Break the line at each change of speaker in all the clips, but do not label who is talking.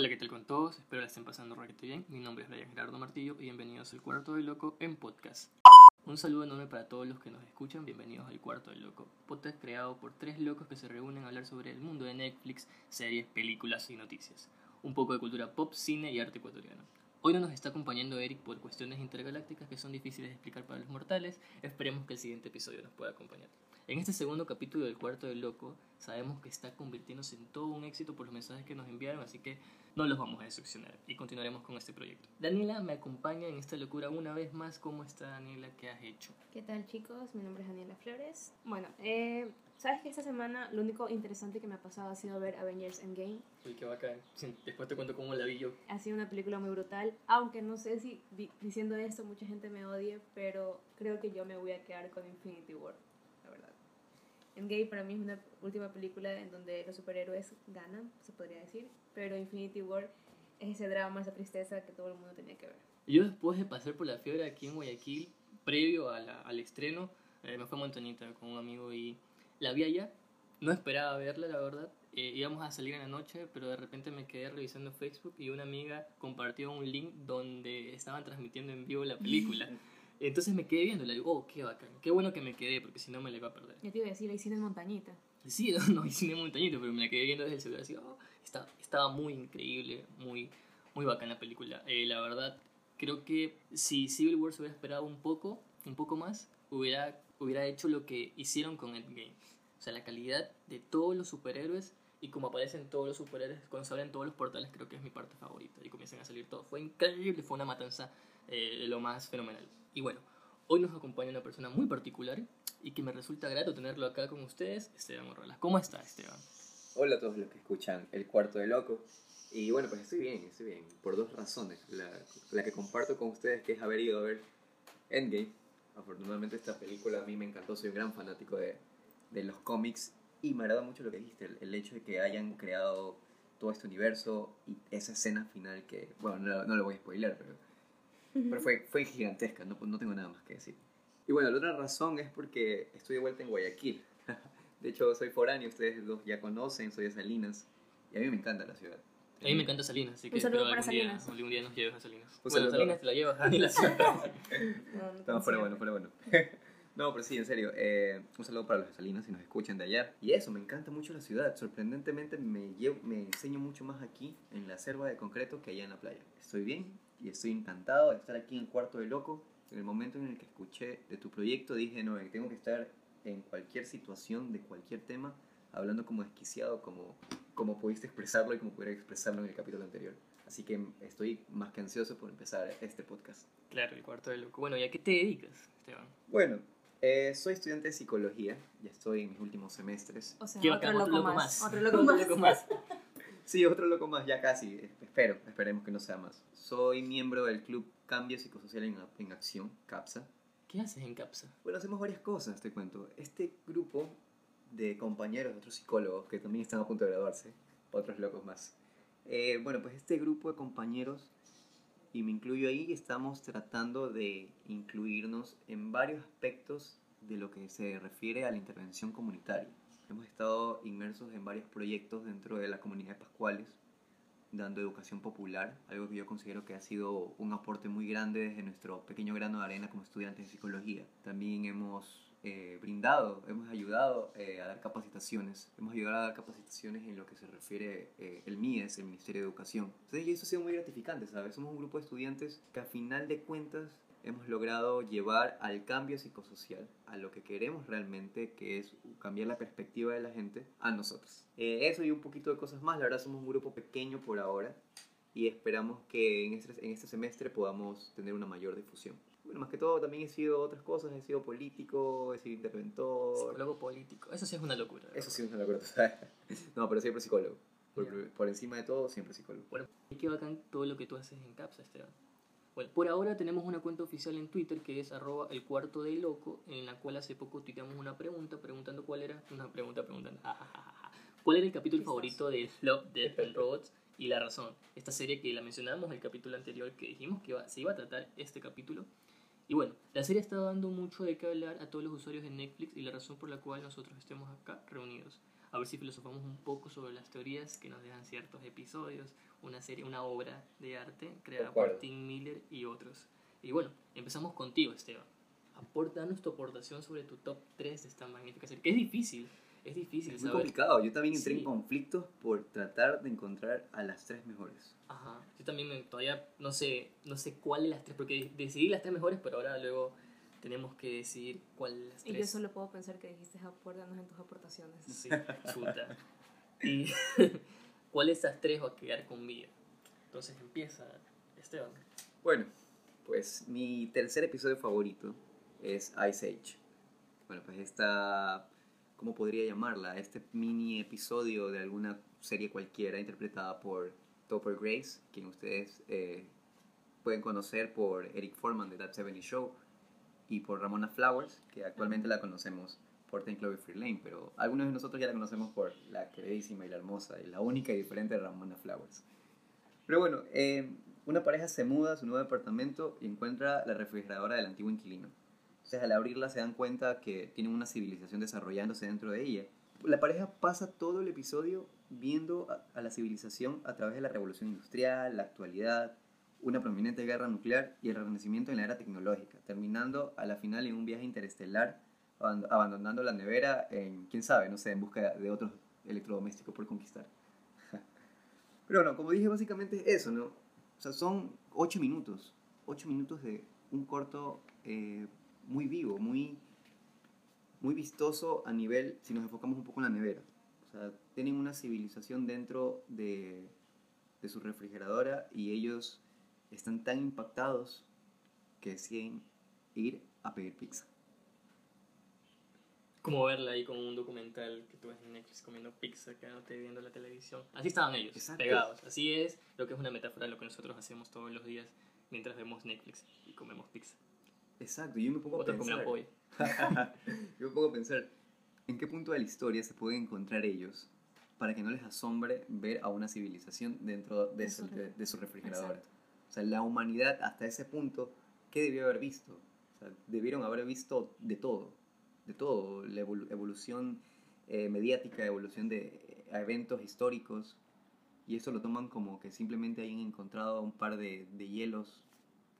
Hola, ¿qué tal con todos? Espero la estén pasando requete bien. Mi nombre es Brian Gerardo Martillo y bienvenidos al Cuarto del Loco en podcast. Un saludo enorme para todos los que nos escuchan. Bienvenidos al Cuarto del Loco, podcast creado por tres locos que se reúnen a hablar sobre el mundo de Netflix, series, películas y noticias. Un poco de cultura pop, cine y arte ecuatoriano. Hoy no nos está acompañando Eric por cuestiones intergalácticas que son difíciles de explicar para los mortales. Esperemos que el siguiente episodio nos pueda acompañar. En este segundo capítulo del Cuarto del Loco, sabemos que está convirtiéndose en todo un éxito por los mensajes que nos enviaron, así que no los vamos a decepcionar y continuaremos con este proyecto. Daniela me acompaña en esta locura una vez más. ¿Cómo está Daniela? ¿Qué has hecho?
¿Qué tal chicos? Mi nombre es Daniela Flores. Bueno, eh, sabes que esta semana lo único interesante que me ha pasado ha sido ver Avengers Endgame.
Uy, qué bacán. Después te cuento cómo la vi yo.
Ha sido una película muy brutal, aunque no sé si di- diciendo esto mucha gente me odie, pero creo que yo me voy a quedar con Infinity War. Endgame para mí es una última película en donde los superhéroes ganan, se podría decir, pero Infinity War es ese drama, esa tristeza que todo el mundo tenía que ver.
Yo después de pasar por la fiebre aquí en Guayaquil, previo a la- al estreno, eh, me fue a Montañita con un amigo y la vi allá. No esperaba verla, la verdad. Eh, íbamos a salir en la noche, pero de repente me quedé revisando Facebook y una amiga compartió un link donde estaban transmitiendo en vivo la película. Entonces me quedé viendo y le digo, oh, qué bacán, qué bueno que me quedé, porque si no me la iba a perder.
Ya te iba a decir, la hicieron en montañita.
Sí, no, no hice ni montañito, pero me la quedé viendo desde el celular así, oh, está- estaba muy increíble, muy, muy bacana la película. Eh, la verdad, creo que si Civil War se hubiera esperado un poco, un poco más, hubiera, hubiera hecho lo que hicieron con Endgame. O sea, la calidad de todos los superhéroes y como aparecen todos los superhéroes, cuando se abren todos los portales, creo que es mi parte favorita y comienzan a salir todos. Fue increíble, fue una matanza eh, lo más fenomenal. Y bueno, hoy nos acompaña una persona muy particular y que me resulta grato tenerlo acá con ustedes, Esteban Morrolas. ¿Cómo está, Esteban?
Hola a todos los que escuchan El Cuarto de Loco. Y bueno, pues estoy bien, estoy bien. Por dos razones. La, la que comparto con ustedes, que es haber ido a ver Endgame. Afortunadamente esta película a mí me encantó, soy un gran fanático de, de los cómics. Y me agrada mucho lo que dijiste, el, el hecho de que hayan creado todo este universo y esa escena final que, bueno, no, no lo voy a spoiler, pero, pero fue, fue gigantesca, no, no tengo nada más que decir. Y bueno, la otra razón es porque estoy de vuelta en Guayaquil. De hecho, soy foráneo, ustedes dos ya conocen, soy de Salinas. Y a mí me encanta la ciudad.
A mí me encanta Salinas, así que
Un saludo para
algún día,
Salinas.
algún día nos lleves a Salinas.
Un
bueno. Salinas te la llevas, Daniela.
No, no
No, fuera bueno, fuera bueno. No, pero sí, en serio. eh, un saludo para los de Salinas si nos escuchan de allá. Y eso, me encanta mucho la ciudad. Sorprendentemente me, llevo, me enseño mucho más aquí, en la selva de concreto, que allá en la playa. Estoy bien y estoy encantado de estar aquí en el Cuarto de Loco. En el momento en el que escuché de tu proyecto, dije, no, tengo que estar en cualquier situación, de cualquier tema, hablando como desquiciado, como, como pudiste expresarlo y como pudiera expresarlo en el capítulo anterior. Así que estoy más que ansioso por empezar este podcast.
claro, el cuarto de loco. Bueno, ¿y a qué te dedicas, Esteban?
Bueno, eh, soy estudiante de psicología, ya estoy en mis últimos semestres.
O sea, otro,
bacán,
loco más. Otro loco más.
más.
Sí, otro loco más, ya casi, espero, esperemos que no sea más. Soy miembro del Club Cambio Psicosocial en, en Acción, CAPSA.
¿Qué haces en CAPSA?
Bueno, hacemos varias cosas, te cuento. Este grupo de compañeros, otros psicólogos que también están a punto de graduarse, otros locos más. Eh, bueno, pues este grupo de compañeros, y me incluyo ahí, estamos tratando de incluirnos en varios aspectos de lo que se refiere a la intervención comunitaria. Hemos estado inmersos en varios proyectos dentro de la comunidad de Pascuales, dando educación popular, algo que yo considero que ha sido un aporte muy grande desde nuestro pequeño grano de arena como estudiantes de psicología. También hemos eh, brindado, hemos ayudado eh, a dar capacitaciones, hemos ayudado a dar capacitaciones en lo que se refiere eh, el MIES, el Ministerio de Educación. Entonces, y eso ha sido muy gratificante, ¿sabes? Somos un grupo de estudiantes que a final de cuentas hemos logrado llevar al cambio psicosocial, a lo que queremos realmente, que es cambiar la perspectiva de la gente, a nosotros. Eh, eso y un poquito de cosas más, la verdad somos un grupo pequeño por ahora y esperamos que en este, en este semestre podamos tener una mayor difusión. Bueno, más que todo también he sido otras cosas, he sido político, he sido interventor.
Psicólogo político. Eso sí es una locura.
Eso sí es una locura, ¿sabes? No, pero siempre psicólogo. Por,
Ya.
por encima de todo, siempre psicólogo.
Bueno, qué bacán todo lo que tú haces en CAPSA, Esteban. Bueno, por ahora tenemos una cuenta oficial en Twitter que es arroba el cuarto de loco, en la cual hace poco tuiteamos una pregunta preguntando cuál era, una pregunta preguntando, cuál era el capítulo favorito de Love, Death and Robots y la razón. Esta serie que la mencionamos en el capítulo anterior que dijimos que se iba a tratar este capítulo Y bueno, la serie está dando mucho de qué hablar a todos los usuarios de Netflix y la razón por la cual nosotros estemos acá reunidos. A ver si filosofamos un poco sobre las teorías que nos dejan ciertos episodios, una serie, una obra de arte creada por. Tim Miller y otros. Y bueno, empezamos contigo, Esteban. Aportanos tu aportación sobre tu top 3 de esta magnífica serie, que es difícil, es difícil
Es muy
saber.
complicado. Yo también entré
Sí.
en conflictos por tratar de encontrar a las tres mejores.
Ajá. Yo también todavía no sé, no sé cuál de las tres, porque decidí las tres mejores, pero ahora luego tenemos que decidir cuál de las
Y yo
tres.
solo puedo pensar que dijiste acuérdanos en tus aportaciones.
Sí, chuta. Y cuál de estas tres va a quedar con vida. Entonces empieza Esteban.
Bueno, pues mi tercer episodio favorito es Ice Age. Bueno, pues esta, ¿cómo podría llamarla? Este mini episodio de alguna serie cualquiera interpretada por Topper Grace, quien ustedes eh, pueden conocer por Eric Foreman de That 70 Show y por Ramona Flowers, que actualmente la conocemos por Ten Cloverfield Lane, pero algunos de nosotros ya la conocemos por la queridísima y la hermosa la única y diferente Ramona Flowers. Pero bueno, eh, una pareja se muda a su nuevo departamento y encuentra la refrigeradora del antiguo inquilino. Entonces al abrirla se dan cuenta que tienen una civilización desarrollándose dentro de ella. La pareja pasa todo el episodio viendo a, a la civilización a través de la revolución industrial, la actualidad, una prominente guerra nuclear y el renacimiento en la era tecnológica, terminando a la final en un viaje interestelar, abandonando la nevera en, quién sabe, no sé, en busca de otros electrodomésticos por conquistar. Pero no, como dije, básicamente es eso, ¿no? O sea, son ocho minutos, ocho minutos de un corto eh, muy vivo, muy, muy vistoso a nivel, si nos enfocamos un poco en la nevera. O sea, tienen una civilización dentro de, de su refrigeradora y ellos están tan impactados que deciden ir a pedir pizza.
Como verla ahí como un documental que tú ves en Netflix comiendo pizza, quedándote viendo la televisión. Así estaban ellos,
Exacto.
pegados. Así es lo que es una metáfora de lo que nosotros hacemos todos los días mientras vemos Netflix y comemos pizza.
Exacto, yo me pongo a
Otros
pensar.
comen pollo.
Yo me pongo a pensar, ¿en qué punto de la historia se pueden encontrar ellos para que no les asombre ver a una civilización dentro de,
De
de, de su refrigeradora?
Exacto.
O sea, la humanidad hasta ese punto, ¿qué debió haber visto? O sea, debieron haber visto de todo, de todo, la evolu- evolución eh, mediática, evolución de eh, eventos históricos, y eso lo toman como que simplemente hayan encontrado un par de, de hielos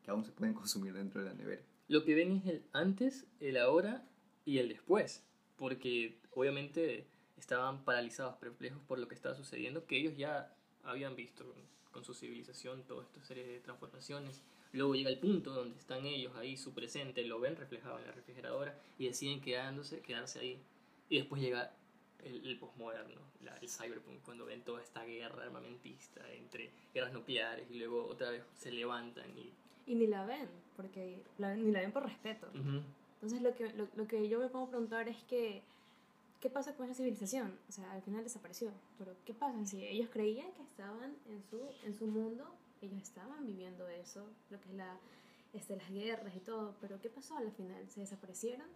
que aún se pueden consumir dentro de la nevera.
Lo que ven es el antes, el ahora y el después. Porque obviamente estaban paralizados, perplejos por lo que estaba sucediendo, que ellos ya habían visto con su civilización toda esta serie de transformaciones. Luego llega el punto donde están ellos ahí, su presente, lo ven reflejado en la refrigeradora y deciden quedándose, quedarse ahí. Y después llega el, el posmoderno, el cyberpunk, cuando ven toda esta guerra armamentista entre guerras nucleares y luego otra vez se levantan y...
Y ni la ven, porque la- ni la ven por respeto.
Ujú.
Entonces lo que, lo, lo que yo me pongo a preguntar es que, ¿qué pasa con esa civilización? O sea, al final desapareció, pero ¿qué pasa si ellos creían que estaban en su, en su mundo, ellos estaban viviendo eso, lo que es la, este, las guerras y todo, pero ¿qué pasó al final? ¿Se desaparecieron?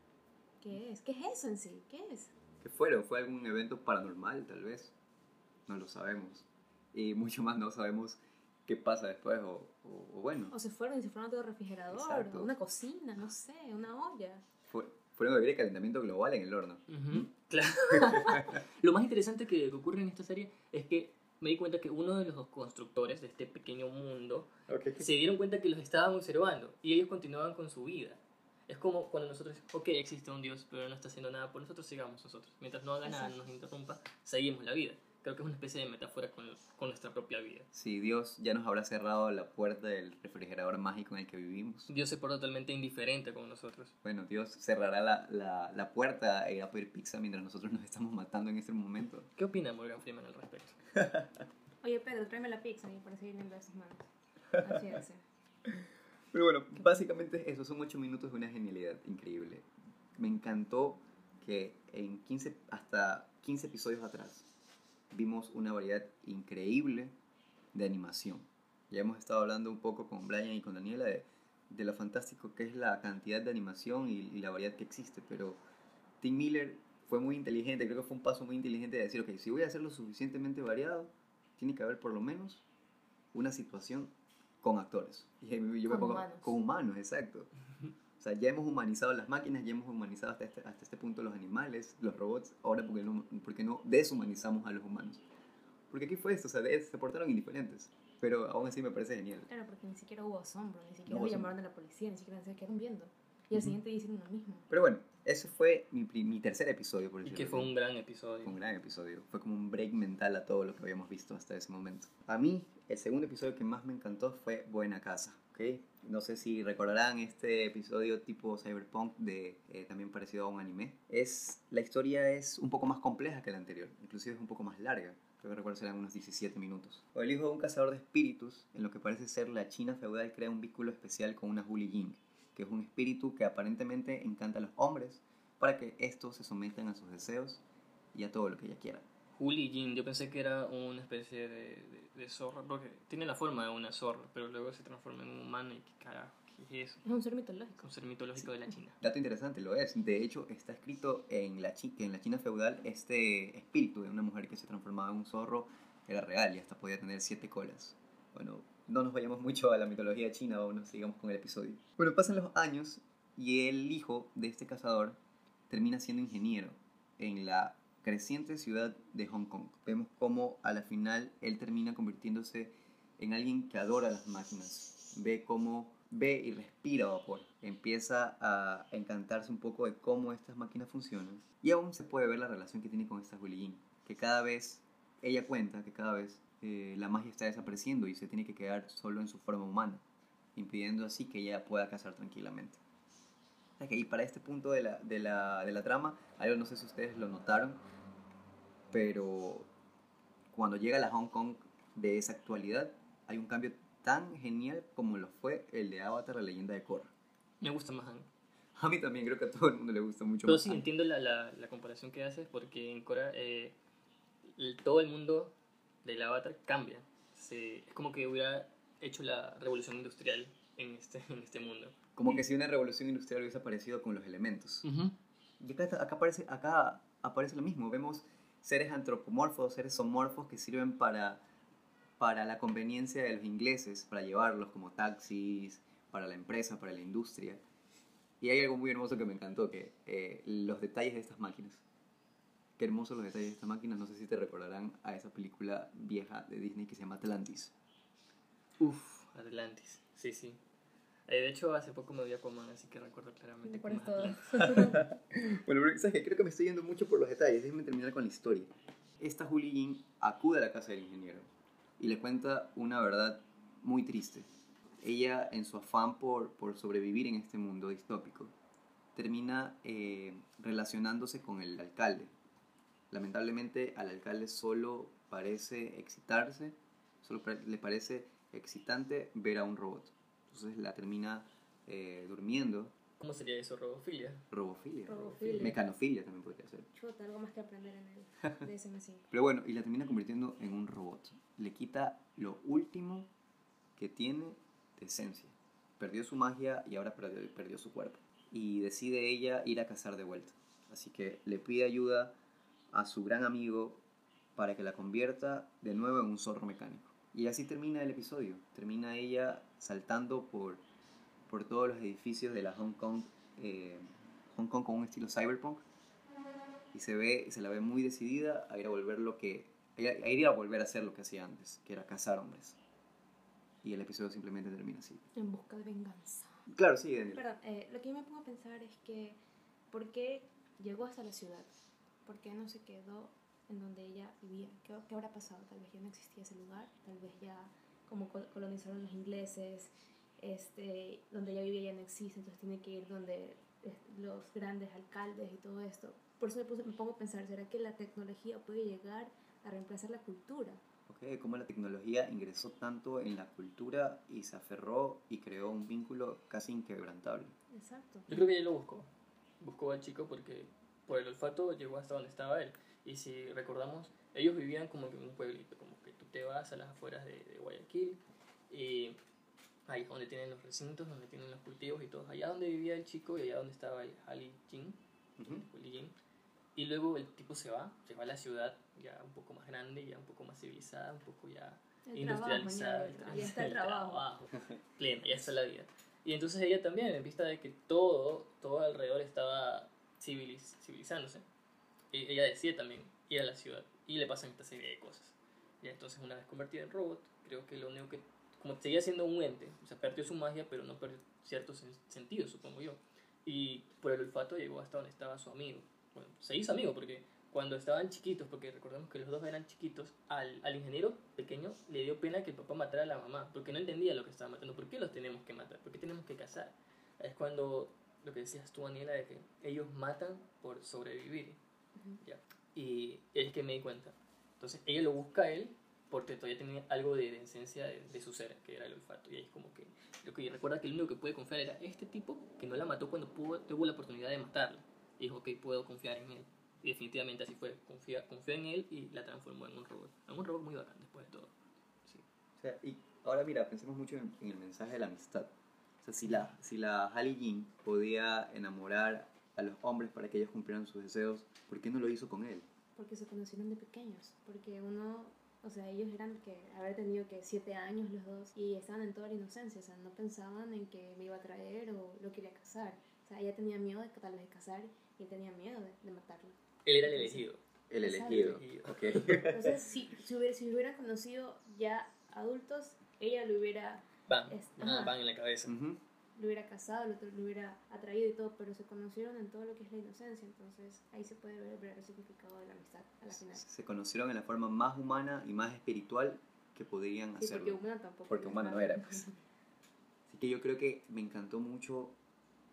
¿Qué es? ¿Qué es eso en sí? ¿Qué es?
¿Qué fueron? ¿Fue algún evento paranormal, tal vez? No lo sabemos. Y mucho más no sabemos qué pasa después, o, o- o bueno,
O se fueron y se fueron a otro refrigerador,
Exacto.
una cocina, no sé, una olla.
fue- fueron a vivir el calentamiento global en el horno.
Ujú, Claro. Lo más interesante que ocurre en esta serie es que me di cuenta que uno de los constructores de este pequeño mundo se dieron cuenta que los estaban observando y ellos continuaban con su vida. Es como cuando nosotros, ok, existe un Dios, pero no está haciendo nada por nosotros, sigamos nosotros. Mientras no haga nada, no nos interrumpa, seguimos la vida. Creo que es una especie de metáfora con, con nuestra propia vida.
Si Dios ya nos habrá cerrado la puerta del refrigerador mágico en el que vivimos,
Dios se porta totalmente indiferente con nosotros.
bueno, Dios cerrará la, la, la puerta e irá a pedir pizza mientras nosotros nos estamos matando en este momento.
¿Qué opina Morgan Freeman al respecto?
Oye, Pedro, tráeme la pizza y para seguir viendo esas manos. Así es.
Pero bueno, básicamente eso son 8 minutos de una genialidad increíble. Me encantó que en 15, hasta 15 episodios atrás vimos una variedad increíble de animación. Ya hemos estado hablando un poco con Brian y con Daniela de, de lo fantástico que es la cantidad de animación y la variedad que existe, pero Tim Miller fue muy inteligente, creo que fue un paso muy inteligente de decir, ok, si voy a hacerlo suficientemente variado, tiene que haber por lo menos una situación con actores. Y yo me
Con
pongo-
humanos.
Con humanos, exacto. sea, ya hemos humanizado las máquinas, ya hemos humanizado hasta este, hasta este punto los animales, los robots. Ahora, ¿por qué, no, por qué no deshumanizamos a los humanos? Porque aquí fue esto, o sea, de- se portaron indiferentes. Pero aún así me parece genial.
Claro, porque ni siquiera hubo asombro, ni siquiera lo llamaron a la policía, ni siquiera se quedaron viendo. Y al
Ujú.
siguiente día hicieron lo mismo.
Pero bueno, ese fue mi, mi tercer episodio, por
Y
decirlo
que fue un gran episodio.
Fue un gran episodio. Fue como un break mental a todo lo que habíamos visto hasta ese momento. A mí, el segundo episodio que más me encantó fue Buena Casa. ¿ok? No sé si recordarán este episodio tipo cyberpunk de eh, también parecido a un anime. Es, la historia es un poco más compleja que la anterior. Inclusive es un poco más larga. Creo que recuerdo serán unos 17 minutos. O el hijo de un cazador de espíritus, en lo que parece ser la China feudal, crea un vínculo especial con una Huli Ying, que es un espíritu que aparentemente encanta a los hombres para que estos se sometan a sus deseos y a todo lo que ella quiera.
Juli Jin, yo pensé que era una especie de, de, de zorra, porque tiene la forma de una zorra, pero luego se transforma en un humano y qué carajo, ¿qué es eso?
Es un ser mitológico.
Un ser mitológico de la China.
Dato interesante, lo es. De hecho, está escrito en la, chi- que en la China feudal este espíritu de una mujer que se transformaba en un zorro era real y hasta podía tener siete colas. Bueno, no nos vayamos mucho a la mitología china, vámonos, sigamos con el episodio. Bueno, pasan los años y el hijo de este cazador termina siendo ingeniero en la creciente ciudad de Hong Kong. Vemos cómo a la final él termina convirtiéndose en alguien que adora las máquinas. Ve cómo ve y respira vapor. Empieza a encantarse un poco de cómo estas máquinas funcionan. Y aún se puede ver la relación que tiene con esta Jin, que cada vez, ella cuenta que cada vez eh, la magia está desapareciendo y se tiene que quedar solo en su forma humana, impidiendo así que ella pueda cazar tranquilamente. Ok, y para este punto de la, de, la, de la trama, algo no sé si ustedes lo notaron, pero cuando llega la Hong Kong de esa actualidad, hay un cambio tan genial como lo fue el de Avatar, la leyenda de Korra.
Me gusta más Han.
A mí también creo que a todo el mundo le gusta mucho
Pero
más
sí,
Aang.
entiendo la, la, la comparación que haces, porque en Cora eh, el- todo el mundo del avatar cambia. Se, es como que hubiera hecho la revolución industrial en este, en este mundo.
Como que si una revolución industrial hubiese aparecido con los elementos. Y acá, acá, aparece, acá aparece lo mismo. Vemos seres antropomorfos, seres zoomorfos que sirven para, para la conveniencia de los ingleses, para llevarlos como taxis, para la empresa, para la industria. Y hay algo muy hermoso que me encantó, que eh, los detalles de estas máquinas. Qué hermosos los detalles de estas máquinas. No sé si te recordarán a esa película vieja de Disney que se llama Atlantis.
Uf, Atlantis. Sí, sí. Eh, de hecho, hace poco me vi Aquaman, así que recuerdo claramente.
¿Te acuerdas
cómo es
todo?
Bueno, pero ¿sabes qué? Creo que me estoy yendo mucho por los detalles. Déjenme terminar con la historia. Esta Julie Jin acude a la casa del ingeniero y le cuenta una verdad muy triste. Ella, en su afán por, por sobrevivir en este mundo distópico, termina eh, relacionándose con el alcalde. Lamentablemente al alcalde solo parece excitarse, solo le parece excitante ver a un robot. Entonces la termina eh, durmiendo.
¿Cómo sería eso, robofilia?
Robofilia.
Robofilia.
Mecanofilia también podría ser.
Chuta, algo más que aprender en el DSM5.
Pero bueno, y la termina convirtiendo en un robot. Le quita lo último que tiene de esencia. Perdió su magia y ahora perdió, perdió su cuerpo. Y decide ella ir a cazar de vuelta. Así que le pide ayuda a su gran amigo para que la convierta de nuevo en un zorro mecánico. Y así termina el episodio. Termina ella saltando por, por todos los edificios de la Hong Kong, eh, Hong Kong con un estilo cyberpunk y se ve se la ve muy decidida a ir a volver lo que a ir a, volver a hacer lo que hacía antes que era cazar hombres y el episodio simplemente termina así
En busca de venganza.
claro sí Daniel
Perdón, eh, lo que yo me pongo a pensar es que, ¿por qué llegó hasta la ciudad? ¿Por qué no se quedó en donde ella vivía? ¿Qué, qué habrá pasado? Tal vez ya no existía ese lugar, tal vez ya como col- colonizaron los ingleses, este, donde ella vivía ya no existe, entonces tiene que ir donde los grandes alcaldes y todo esto. Por eso me, puse- me pongo a pensar, ¿será que la tecnología puede llegar a reemplazar la cultura?
Ok, cómo la tecnología ingresó tanto en la cultura y se aferró y creó un vínculo casi inquebrantable
Exacto.
Yo creo que ella lo buscó. Buscó al chico porque por el olfato llegó hasta donde estaba él. Y si recordamos, ellos vivían como que en un pueblito, como que tú te vas a las afueras de, de Guayaquil y ahí es donde tienen los recintos, donde tienen los cultivos y todo. Allá donde vivía el chico y allá donde estaba el Ali Jin,
Ujú.
Willy Jin. Y luego el tipo se va, se va a la ciudad ya un poco más grande, ya un poco más civilizada, un poco ya
El
industrializada.
trabajo, ya, ya está el trabajo.
Plena, ya está la vida. Y entonces ella también, en vista de que todo, todo alrededor estaba civiliz- civilizándose, e- ella decide también ir a la ciudad y le pasan esta serie de cosas. Y entonces una vez convertida en robot, creo que lo único que, como seguía siendo un ente, o sea, perdió su magia, pero no perdió ciertos sen- sentidos, supongo yo. Y por el olfato llegó hasta donde estaba su amigo. Bueno, se hizo amigo porque cuando estaban chiquitos, porque recordemos que los dos eran chiquitos, al, al ingeniero pequeño le dio pena que el papá matara a la mamá, porque no entendía lo que estaba matando. ¿Por qué los tenemos que matar? ¿Por qué tenemos que cazar? Es cuando lo que decías tú, Daniela, de que ellos matan por sobrevivir. ¿ya? Y es que me di cuenta. Entonces ella lo busca a él porque todavía tenía algo de, de esencia de, de su ser, que era el olfato. Y ahí es como que, lo que recuerda que el único que puede confiar era este tipo que no la mató cuando pudo, tuvo la oportunidad de matarla. Y dijo, ok, puedo confiar en él. Y definitivamente así fue. Confía, confió en él y la transformó en un robot. En un robot muy bacán después de todo. Sí.
O sea, y ahora mira, pensemos mucho en, en el mensaje de la amistad. O sea, si la, si la Halle Jean podía enamorar a los hombres para que ellos cumplieran sus deseos, ¿por qué no lo hizo con él?
Porque se conocieron de pequeños. Porque uno, o sea, ellos eran que haber tenido que siete años los dos y estaban en toda la inocencia. O sea, no pensaban en que me iba a traer o lo quería casar. O sea, ella tenía miedo de que tal vez de casar y él tenía miedo de, de matarlo.
Él era el elegido.
El elegido. Ok.
Entonces, si, si, hubiera, si hubieran conocido ya adultos, ella lo hubiera,
Van.
Es-
van en la cabeza.
Lo hubiera casado, lo, lo hubiera atraído y todo, pero se conocieron en todo lo que es la inocencia. Entonces, ahí se puede ver el verdadero significado de la amistad a la final. Sí,
Se conocieron en la forma más humana y más espiritual que podrían
porque
hacerlo.
humana tampoco.
Porque humana no era, pues. Así que yo creo que me encantó mucho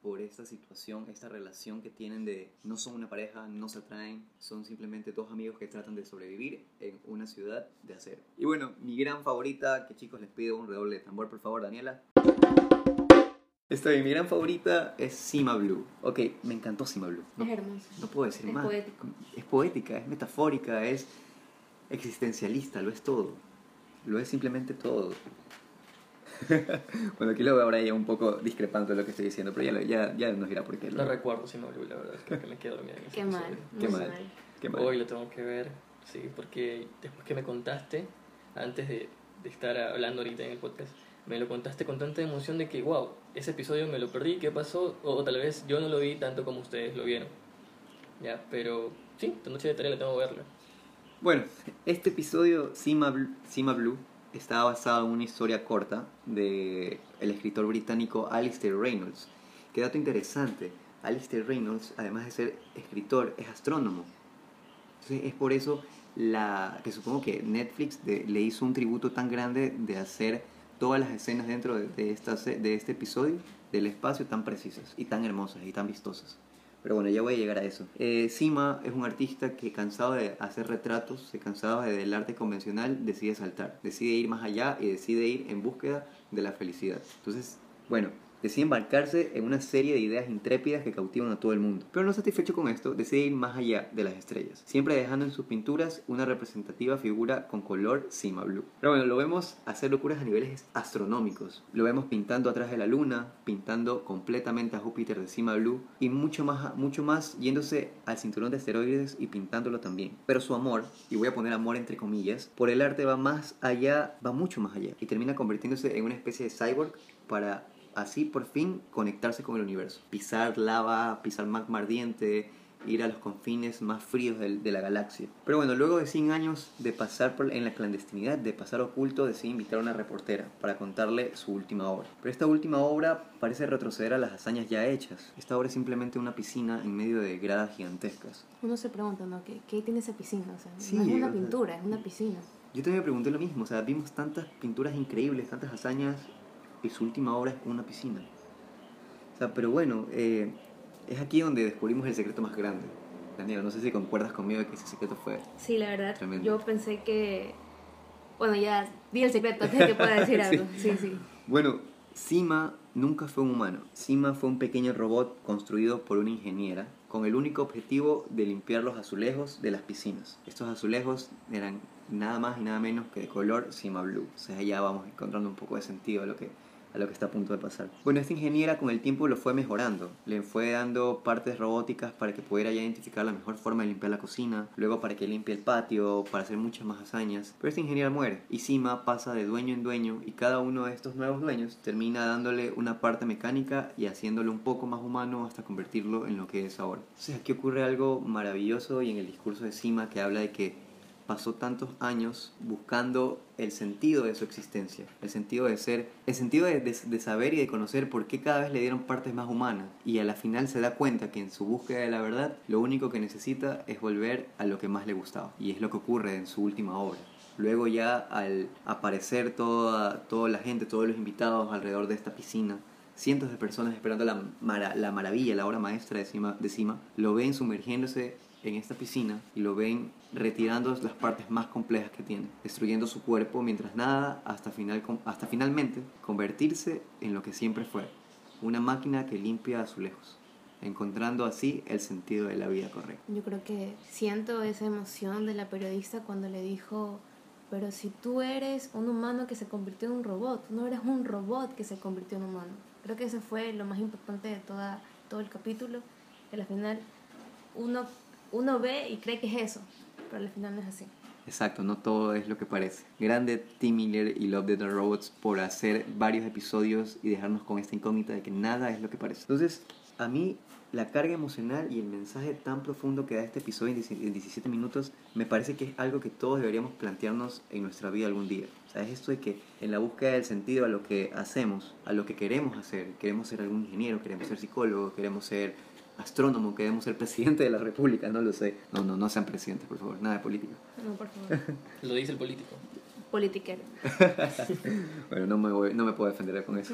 por esta situación, esta relación que tienen de no son una pareja, no se atraen, son simplemente dos amigos que tratan de sobrevivir en una ciudad de acero. Y bueno, mi gran favorita, que chicos les pido un redoble de tambor, por favor, Daniela. Está bien, mi gran favorita es Sima Blue. Ok, me encantó Sima Blue. No,
Es hermoso.
no puedo decir
Es
más.
poético.
Es poética, es metafórica, es existencialista, lo es todo. Lo es simplemente todo. bueno, aquí lo veo ahora ya un poco discrepante de lo que estoy diciendo, pero ya, ya, ya nos dirá por qué.
No recuerdo si me olvidó, la verdad. Creo que me quedo dormida
Qué mal,
Qué
mal.
mal. Qué mal.
Hoy lo tengo que ver, sí, porque después que me contaste, antes de, de estar hablando ahorita en el podcast, me lo contaste con tanta emoción de que, wow, ese episodio me lo perdí, ¿qué pasó? O, o tal vez yo no lo vi tanto como ustedes lo vieron. Ya, pero sí, esta noche de tarea la tengo que verla.
Bueno, este episodio, Sima Blue, Sima Blue, está basado en una historia corta de el escritor británico Alistair Reynolds. Qué dato interesante, Alistair Reynolds, además de ser escritor, es astrónomo. Entonces es por eso la, que supongo que Netflix de- le hizo un tributo tan grande de hacer todas las escenas dentro de, de esta, de este episodio del espacio tan precisas y tan hermosas y tan vistosas. Pero bueno, ya voy a llegar a eso. Eh, Sima es un artista que cansado de hacer retratos, se cansado de- del arte convencional, decide saltar, decide ir más allá y decide ir en búsqueda de la felicidad. Entonces, bueno, decide embarcarse en una serie de ideas intrépidas que cautivan a todo el mundo. Pero no satisfecho con esto, decide ir más allá de las estrellas, siempre dejando en sus pinturas una representativa figura con color Sima Blue. Pero bueno, lo vemos hacer locuras a niveles astronómicos. Lo vemos pintando atrás de la luna, pintando completamente a Júpiter de Sima Blue y mucho más, mucho más yéndose al cinturón de asteroides y pintándolo también. Pero su amor, y voy a poner amor entre comillas, por el arte va más allá, va mucho más allá y termina convirtiéndose en una especie de cyborg para así por fin conectarse con el universo. Pisar lava, pisar magma ardiente, ir a los confines más fríos del- de, la galaxia. Pero bueno, luego de 100 años de pasar por, en la clandestinidad, de pasar oculto, decide invitar a una reportera para contarle su última obra. Pero esta última obra parece retroceder a las hazañas ya hechas. Esta obra es simplemente una piscina en medio de gradas gigantescas.
Uno se pregunta, ¿no? ¿Qué, qué tiene esa piscina? O sea,
Sí,
no es
o
una
sea-
pintura, es una piscina.
Yo también me pregunté lo mismo, o sea, vimos tantas pinturas increíbles, tantas hazañas, y su última obra es una piscina. O sea, pero bueno, eh, es aquí donde descubrimos el secreto más grande. Daniela, no sé si concuerdas conmigo de que ese secreto fue...
Sí, la verdad,
Tremendo.
yo pensé que... Bueno, ya di el secreto antes de que pueda decir algo. Sí, sí.
Bueno, Sima nunca fue un humano. Sima fue un pequeño robot construido por una ingeniera con el único objetivo de limpiar los azulejos de las piscinas. Estos azulejos eran nada más y nada menos que de color Sima Blue. O sea, ya vamos encontrando un poco de sentido a lo que, a lo que está a punto de pasar. Bueno, esta ingeniera con el tiempo lo fue mejorando. Le fue dando partes robóticas para que pudiera ya identificar la mejor forma de limpiar la cocina, luego para que limpie el patio, para hacer muchas más hazañas. Pero esta ingeniera muere y Sima pasa de dueño en dueño y cada uno de estos nuevos dueños termina dándole una parte mecánica y haciéndolo un poco más humano hasta convertirlo en lo que es ahora. Entonces aquí ocurre algo maravilloso y en el discurso de Sima que habla de que pasó tantos años buscando el sentido de su existencia, el sentido de ser, el sentido de, saber y de conocer por qué cada vez le dieron partes más humanas y a la final se da cuenta que en su búsqueda de la verdad lo único que necesita es volver a lo que más le gustaba y es lo que ocurre en su última obra. Luego ya al aparecer toda, toda la gente, todos los invitados alrededor de esta piscina, cientos de personas esperando la, la maravilla, la obra maestra de Cima, de Cima, lo ven sumergiéndose en esta piscina y lo ven retirando las partes más complejas que tiene, destruyendo su cuerpo mientras nada hasta, final, hasta finalmente convertirse en lo que siempre fue, una máquina que limpia azulejos, encontrando así el sentido de la vida correcta.
Yo creo que siento esa emoción de la periodista cuando le dijo, pero si tú eres un humano que se convirtió en un robot, tú no eres un robot que se convirtió en humano. Creo que ese fue lo más importante de toda, todo el capítulo, que al final uno, uno ve y cree que es eso, pero al final no es así.
Exacto, no todo es lo que parece. Grande Tim Miller y Love and Robots por hacer varios episodios y dejarnos con esta incógnita de que nada es lo que parece. Entonces, a mí la carga emocional y el mensaje tan profundo que da este episodio en 17 en 17 minutos me parece que es algo que todos deberíamos plantearnos en nuestra vida algún día. O sea, es esto de que en la búsqueda del sentido a lo que hacemos, a lo que queremos hacer, queremos ser algún ingeniero, queremos ser psicólogo, queremos ser astrónomo, queremos ser presidente de la república, no lo sé. No, no, no sean presidentes, por favor, nada de política.
No, por favor.
Lo dice el político.
Politiquero.
Bueno, no me, voy- no me puedo defender con eso.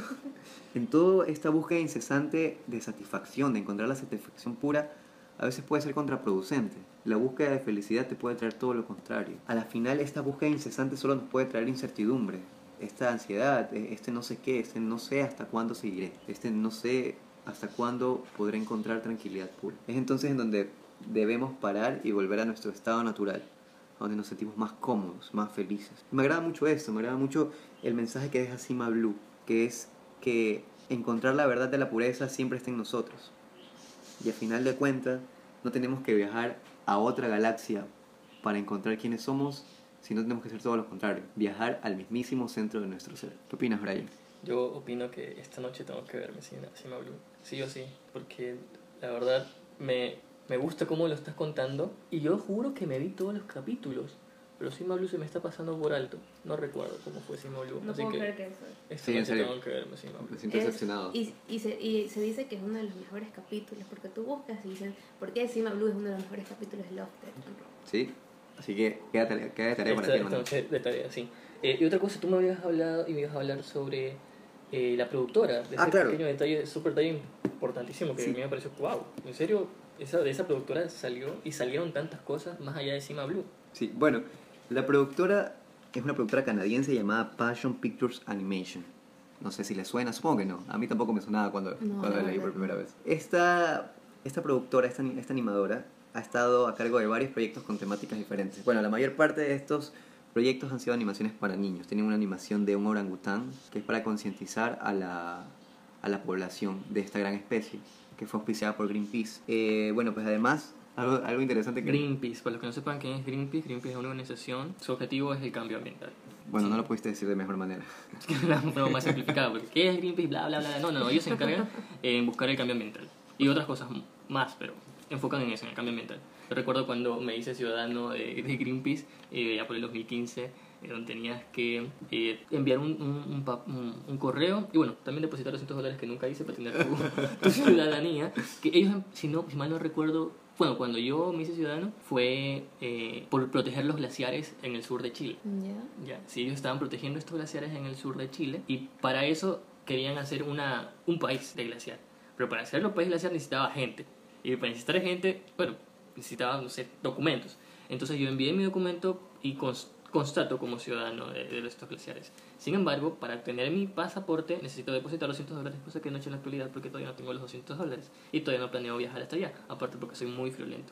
En toda esta búsqueda incesante de satisfacción, de encontrar la satisfacción pura, a veces puede ser contraproducente. La búsqueda de felicidad te puede traer todo lo contrario. A la final, esta búsqueda incesante solo nos puede traer incertidumbre. Esta ansiedad, e- este no sé qué, este no sé hasta cuándo seguiré, este no sé hasta cuándo podré encontrar tranquilidad pura. Es entonces en donde debemos parar y volver a nuestro estado natural, donde nos sentimos más cómodos, más felices. Me agrada mucho esto, me agrada mucho el mensaje que deja Sima Blue, que es que encontrar la verdad de la pureza siempre está en nosotros. Y al final de cuentas, no tenemos que viajar a otra galaxia para encontrar quiénes somos, sino tenemos que hacer todo lo contrario, viajar al mismísimo centro de nuestro ser. ¿Qué opinas, Brian?
Yo opino que esta noche tengo que verme Cima, Cima Blue. Sí o sí. Porque la verdad me, me gusta cómo lo estás contando. Y yo juro que me vi todos los capítulos. Pero Cima Blue se me está pasando por alto. No recuerdo cómo fue Cima Blue.
No
así
puedo
que
creer que eso.
esta
Sí, en serio.
tengo que verme Cima Blue.
Me siento
Es-
decepcionado.
Y, y, se, y se dice que es uno de los mejores capítulos, porque tú buscas y dicen, ¿por qué Cima Blue es uno de los mejores capítulos de Robots?
¿Sí? Así que queda tarea, queda de tarea para ti,
de tarea, sí. Eh, y otra cosa, tú me habías hablado y me ibas a hablar sobre eh, la productora. De
Ah,
ese
claro.
pequeño detalle, súper detalle importantísimo que
Sí.
a mí me pareció, wow, en serio, esa, de esa productora salió y salieron tantas cosas más allá de Cima Blue.
Sí, bueno, la productora es una productora canadiense llamada Passion Pictures Animation. No sé si le suena, supongo que no. A mí tampoco me sonaba cuando,
No,
cuando la
la
leí por primera vez. Esta, esta productora, esta, esta animadora, ha estado a cargo de varios proyectos con temáticas diferentes. Bueno, la mayor parte de estos proyectos han sido animaciones para niños. Tienen una animación de un orangután que es para concientizar a la, a la población de esta gran especie, que fue auspiciada por Greenpeace. Eh, bueno, pues además, algo, algo interesante que...
Greenpeace, para los que no sepan quién es Greenpeace, Greenpeace es una organización, su objetivo es el cambio ambiental.
Bueno, no lo pudiste decir de mejor manera.
La forma más simplificada, porque ¿qué es Greenpeace? Bla, bla, bla. No, no, ellos se encargan en buscar el cambio ambiental. Y otras cosas más, pero enfocan en eso, en el cambio ambiental. Yo recuerdo cuando me hice ciudadano de, de Greenpeace, eh, ya por el 2015, eh, donde tenías que eh, enviar un, un, un pa- un- un correo y bueno, también depositar 200 dólares que nunca hice para tener tu, tu ciudadanía. Que ellos, si, no, si mal no recuerdo, bueno, cuando yo me hice ciudadano fue eh, por proteger los glaciares en el sur de Chile.
¿Ya?
Ya, sí, ellos estaban protegiendo estos glaciares en el sur de Chile y para eso querían hacer una, un país de glaciar. Pero para hacerlo país glaciar necesitaba gente. Y para necesitar gente, bueno, necesitaba, no sé, documentos. Entonces yo envié mi documento y cons- constato como ciudadano de, de estos glaciares. Sin embargo, para tener mi pasaporte necesito depositar 200 dólares, cosa que no he hecho en la actualidad porque todavía no tengo los 200 dólares. Y todavía no planeo viajar hasta allá, aparte porque soy muy friolento.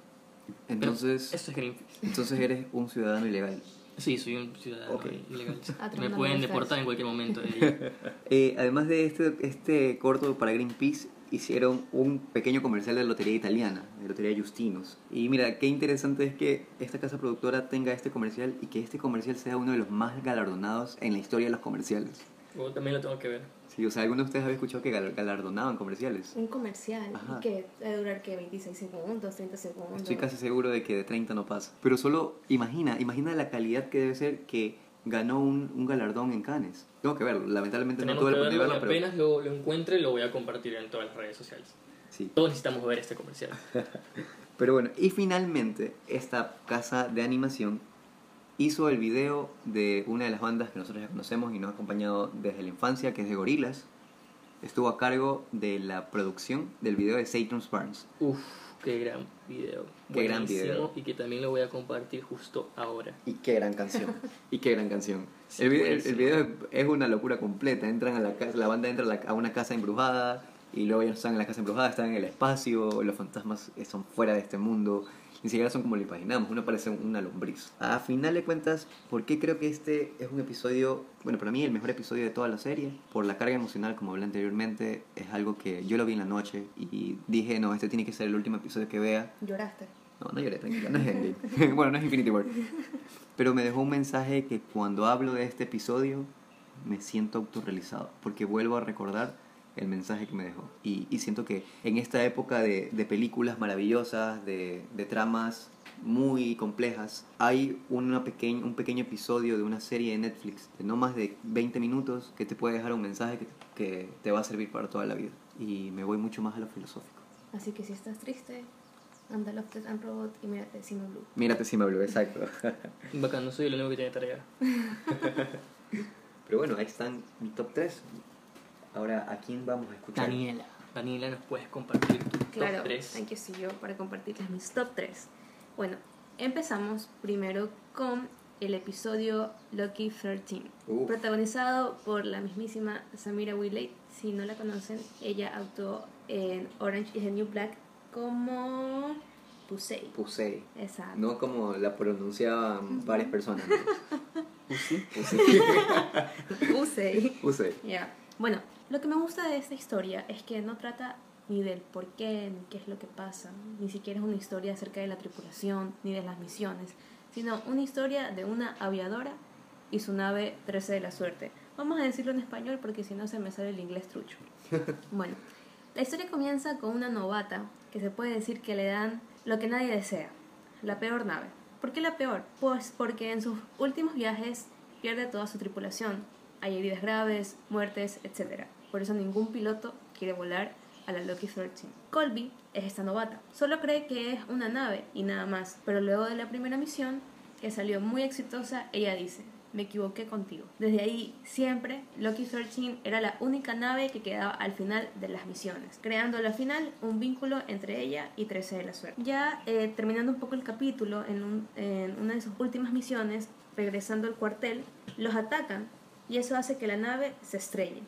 Pero
Entonces,
Esto es Greenpeace.
entonces eres un ciudadano ilegal.
Sí, soy un ciudadano
Ok.
ilegal. Me pueden deportar en cualquier momento. de.
Eh, además de este, este corto para Greenpeace, hicieron un pequeño comercial de lotería italiana, de lotería Justinos. Y mira, qué interesante es que esta casa productora tenga este comercial y que este comercial sea uno de los más galardonados en la historia de los comerciales.
O también lo tengo que ver.
Sí, o sea, ¿alguno de ustedes había escuchado que gal- galardonaban comerciales?
Un comercial.
Ajá.
¿Y que debe durar que 26 segundos, 30 segundos.
Estoy casi seguro de que de 30 no pasa. Pero solo imagina, imagina la calidad que debe ser que ganó un, un galardón en Cannes. Tengo que verlo, lamentablemente
Tenemos
no tuve la oportunidad de verlo,
apenas lo, lo encuentre lo voy a compartir en todas las redes sociales.
sí.
Todos necesitamos ver este comercial.
Pero bueno, y finalmente esta casa de animación hizo el video de una de las bandas que nosotros ya conocemos y nos ha acompañado desde la infancia, que es de Gorilas. Estuvo a cargo de la producción del video de Saturn's Barnes.
Uf, qué gran video.
Qué gran video.
Y que también lo voy a compartir justo ahora.
Y qué gran canción. y qué gran canción.
Sí,
el, video, el- el video es- una locura completa. Entran a la casa, la banda entra a, la- a una casa embrujada y luego ya no están en la casa embrujada, están en el espacio, los fantasmas son fuera de este mundo. Ni siquiera son como lo imaginamos, uno parece una lombriz. A final de cuentas, ¿por qué creo que este es un episodio, bueno, para mí el mejor episodio de toda la serie? Por la carga emocional, como hablé anteriormente, es algo que yo lo vi en la noche y dije, no, este tiene que ser el último episodio que vea.
Lloraste.
No, no lloré, tranquila, no es Endgame. bueno, no es Infinity War. Pero me dejó un mensaje que cuando hablo de este episodio me siento autorrealizado, porque vuelvo a recordar el mensaje que me dejó. Y, y siento que en esta época de, de películas maravillosas, de, de tramas muy complejas, hay una pequeñ- un pequeño episodio de una serie de Netflix de no más de 20 minutos que te puede dejar un mensaje que, que te va a servir para toda la vida. Y me voy mucho más a lo filosófico.
Así que si estás triste, anda a Lofted and Robot y mírate Sino Blue.
Mírate si me habló, exacto.
Bacán, no soy el único que tiene tarea.
Pero bueno, ahí están mi top 3. Ahora, ¿a quién vamos a escuchar?
Daniela. Daniela, ¿nos puedes compartir tu
Claro,
top 3?
thank you, sí, yo para compartirles mis top 3. Bueno, empezamos primero con el episodio Lucky 13,
Uf.
protagonizado por la mismísima Samira Willey. Si no la conocen, ella actuó en Orange is the New Black como Pusey.
Pusey.
Exacto.
No como la pronunciaban varias personas. ¿no? Pusey.
Pusey.
Pusey.
Ya. Bueno, lo que me gusta de esta historia es que no trata ni del por qué, ni qué es lo que pasa, ni siquiera es una historia acerca de la tripulación, ni de las misiones, sino una historia de una aviadora y su nave 13 de la suerte. Vamos a decirlo en español porque si no se me sale el inglés trucho. Bueno, la historia comienza con una novata que se puede decir que le dan lo que nadie desea, la peor nave. ¿Por qué la peor? Pues porque en sus últimos viajes pierde toda su tripulación. Hay heridas graves, muertes, etc. Por eso ningún piloto quiere volar a la Lucky 13. Colby es esta novata. Solo cree que es una nave y nada más. Pero luego de la primera misión, que salió muy exitosa, ella dice, me equivoqué contigo. Desde ahí, siempre, Lucky 13 era la única nave que quedaba al final de las misiones, creando al final un vínculo entre ella y 13 de la suerte. Ya eh, terminando un poco el capítulo, en, en una de sus últimas misiones, regresando al cuartel, los atacan y eso hace que la nave se estrelle.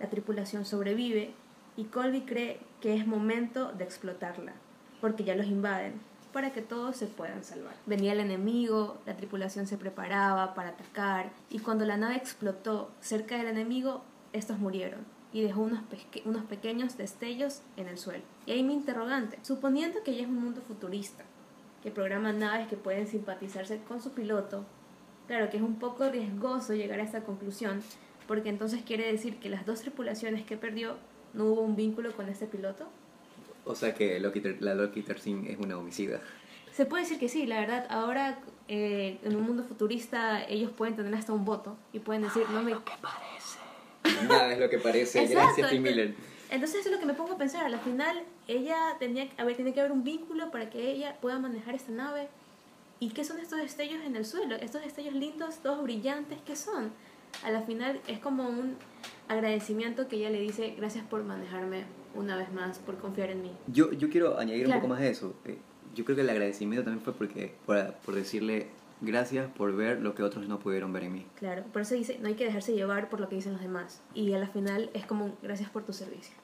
La tripulación sobrevive y Colby cree que es momento de explotarla, porque ya los invaden, para que todos se puedan salvar. Venía el enemigo, la tripulación se preparaba para atacar, y cuando la nave explotó cerca del enemigo, estos murieron y dejó unos, pequeños destellos en el suelo. Y ahí mi interrogante, suponiendo que ya es un mundo futurista, que programa naves que pueden simpatizarse con su piloto, claro que es un poco riesgoso llegar a esta conclusión, porque entonces quiere decir que las dos tripulaciones que perdió no hubo un vínculo con este piloto.
O sea que la Loki 13 es una homicida.
Se puede decir que sí, la verdad, ahora eh, en un mundo futurista ellos pueden tener hasta un voto y pueden decir, no me...
¿Qué parece?
Nada es lo que parece.
Exacto,
Gracias, Tim
entonces-
Miller.
Entonces eso es lo que me pongo a pensar, a la final ella tenía, a ver, tiene que haber un vínculo para que ella pueda manejar esta nave. ¿Y qué son estos destellos en el suelo? Estos destellos lindos, todos brillantes, ¿qué son? A la final es como un agradecimiento que ella le dice gracias por manejarme una vez más, por confiar en mí.
Yo, yo quiero añadir
Claro.
un poco más de eso. Eh, Yo creo que el agradecimiento también fue porque por, por decirle gracias por ver lo que otros no pudieron ver en mí.
Claro, por eso dice, no hay que dejarse llevar por lo que dicen los demás. Y a la final es como un gracias por tu servicio.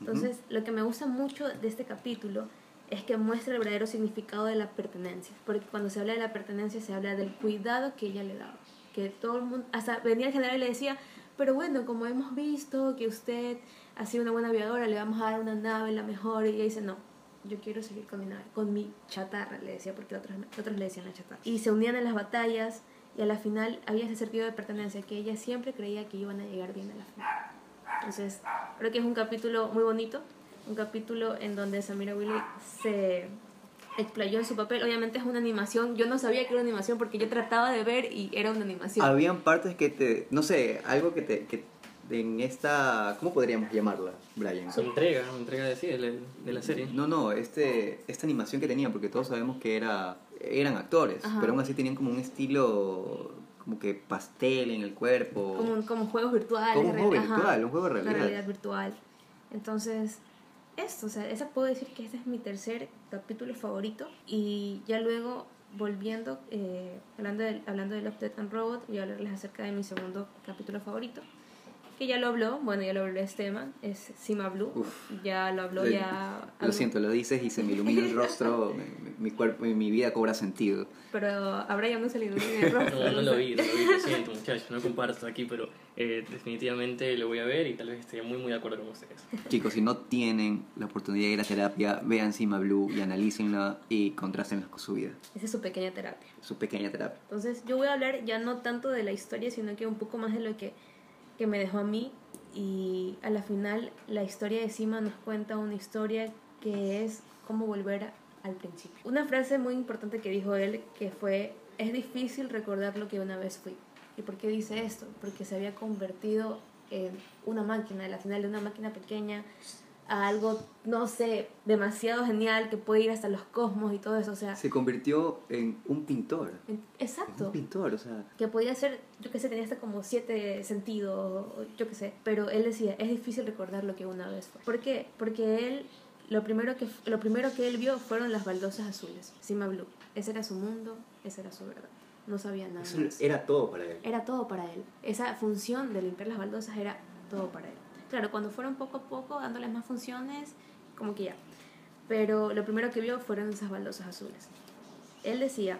Entonces, lo que me gusta mucho de este capítulo es que muestra el verdadero significado de la pertenencia. Porque cuando se habla de la pertenencia se habla del cuidado que ella le daba. Que todo el mundo, hasta venía el general y le decía, pero bueno, como hemos visto que usted ha sido una buena aviadora, le vamos a dar una nave la mejor. Y ella dice, no, yo quiero seguir con mi nave, con mi chatarra, le decía, porque otros, otros le decían la chatarra. Y se unían en las batallas y a la final había ese sentido de pertenencia que ella siempre creía que iban a llegar bien a la final. Entonces, creo que es un capítulo muy bonito, un capítulo en donde Samira Willy se explayó en su papel. Obviamente es una animación, yo no sabía que era una animación porque yo trataba de ver y era una animación.
Habían partes que te, no sé, algo que te, que en esta, ¿cómo podríamos llamarla, Brian?
Su entrega, una entrega de, sí, de, la, de la serie.
No, no, este, esta animación que tenían, porque todos sabemos que era, eran actores,
Ajá.
pero aún así tenían como un estilo como que pastel en el cuerpo.
como, como juegos virtuales.
Como un juego
ajá,
virtual, un juego de
una
realidad.
realidad virtual. Entonces, esto, o sea, esa puedo decir que este es mi tercer capítulo favorito. Y ya luego, volviendo, eh, hablando, de, hablando de Love, Death and Robot, voy a hablarles acerca de mi segundo capítulo favorito. Que ya lo habló, bueno, ya lo habló Esteban, es Sima Blue.
Uf.
ya lo habló
Lo-
ya.
Lo siento, lo dices y se me ilumina el rostro, mi, mi- cuerpo y mi vida cobra sentido.
Pero a Brian no se le ilumina el rostro.
No, no
sé.
lo vi, no lo vi, lo siento muchachos, no comparto aquí, pero eh, definitivamente lo voy a ver y tal vez esté muy muy de acuerdo con ustedes.
Chicos, si no tienen la oportunidad de ir a terapia, vean Cima Blue y analícenla y contrastenla con su vida.
Esa es su pequeña terapia.
Su pequeña terapia.
Entonces yo voy a hablar ya no tanto de la historia, sino que un poco más de lo que, que me dejó a mí. Y a la final la historia de Sima nos cuenta una historia que es cómo volver al principio. Una frase muy importante que dijo él que fue, es difícil recordar lo que una vez fui. ¿Y por qué dice esto? Porque se había convertido en una máquina, a la final de una máquina pequeña a algo, no sé, demasiado genial que puede ir hasta los cosmos y todo eso. O sea,
Se convirtió en un pintor.
en-
En
exacto
un pintor, o sea,
que podía ser, yo que sé, tenía hasta como siete sentidos, yo que sé, pero él decía, es difícil recordar lo que una vez fue. ¿Por qué? Porque él, lo primero que, lo primero que él vio fueron las baldosas azules, Sima Blue. Ese era su mundo, esa era su verdad. No sabía nada
eso
más.
era todo para él.
Era todo para él. Esa función de limpiar las baldosas era todo para él. Claro, cuando fueron poco a poco dándoles más funciones, como que ya. Pero lo primero que vio fueron esas baldosas azules. Él decía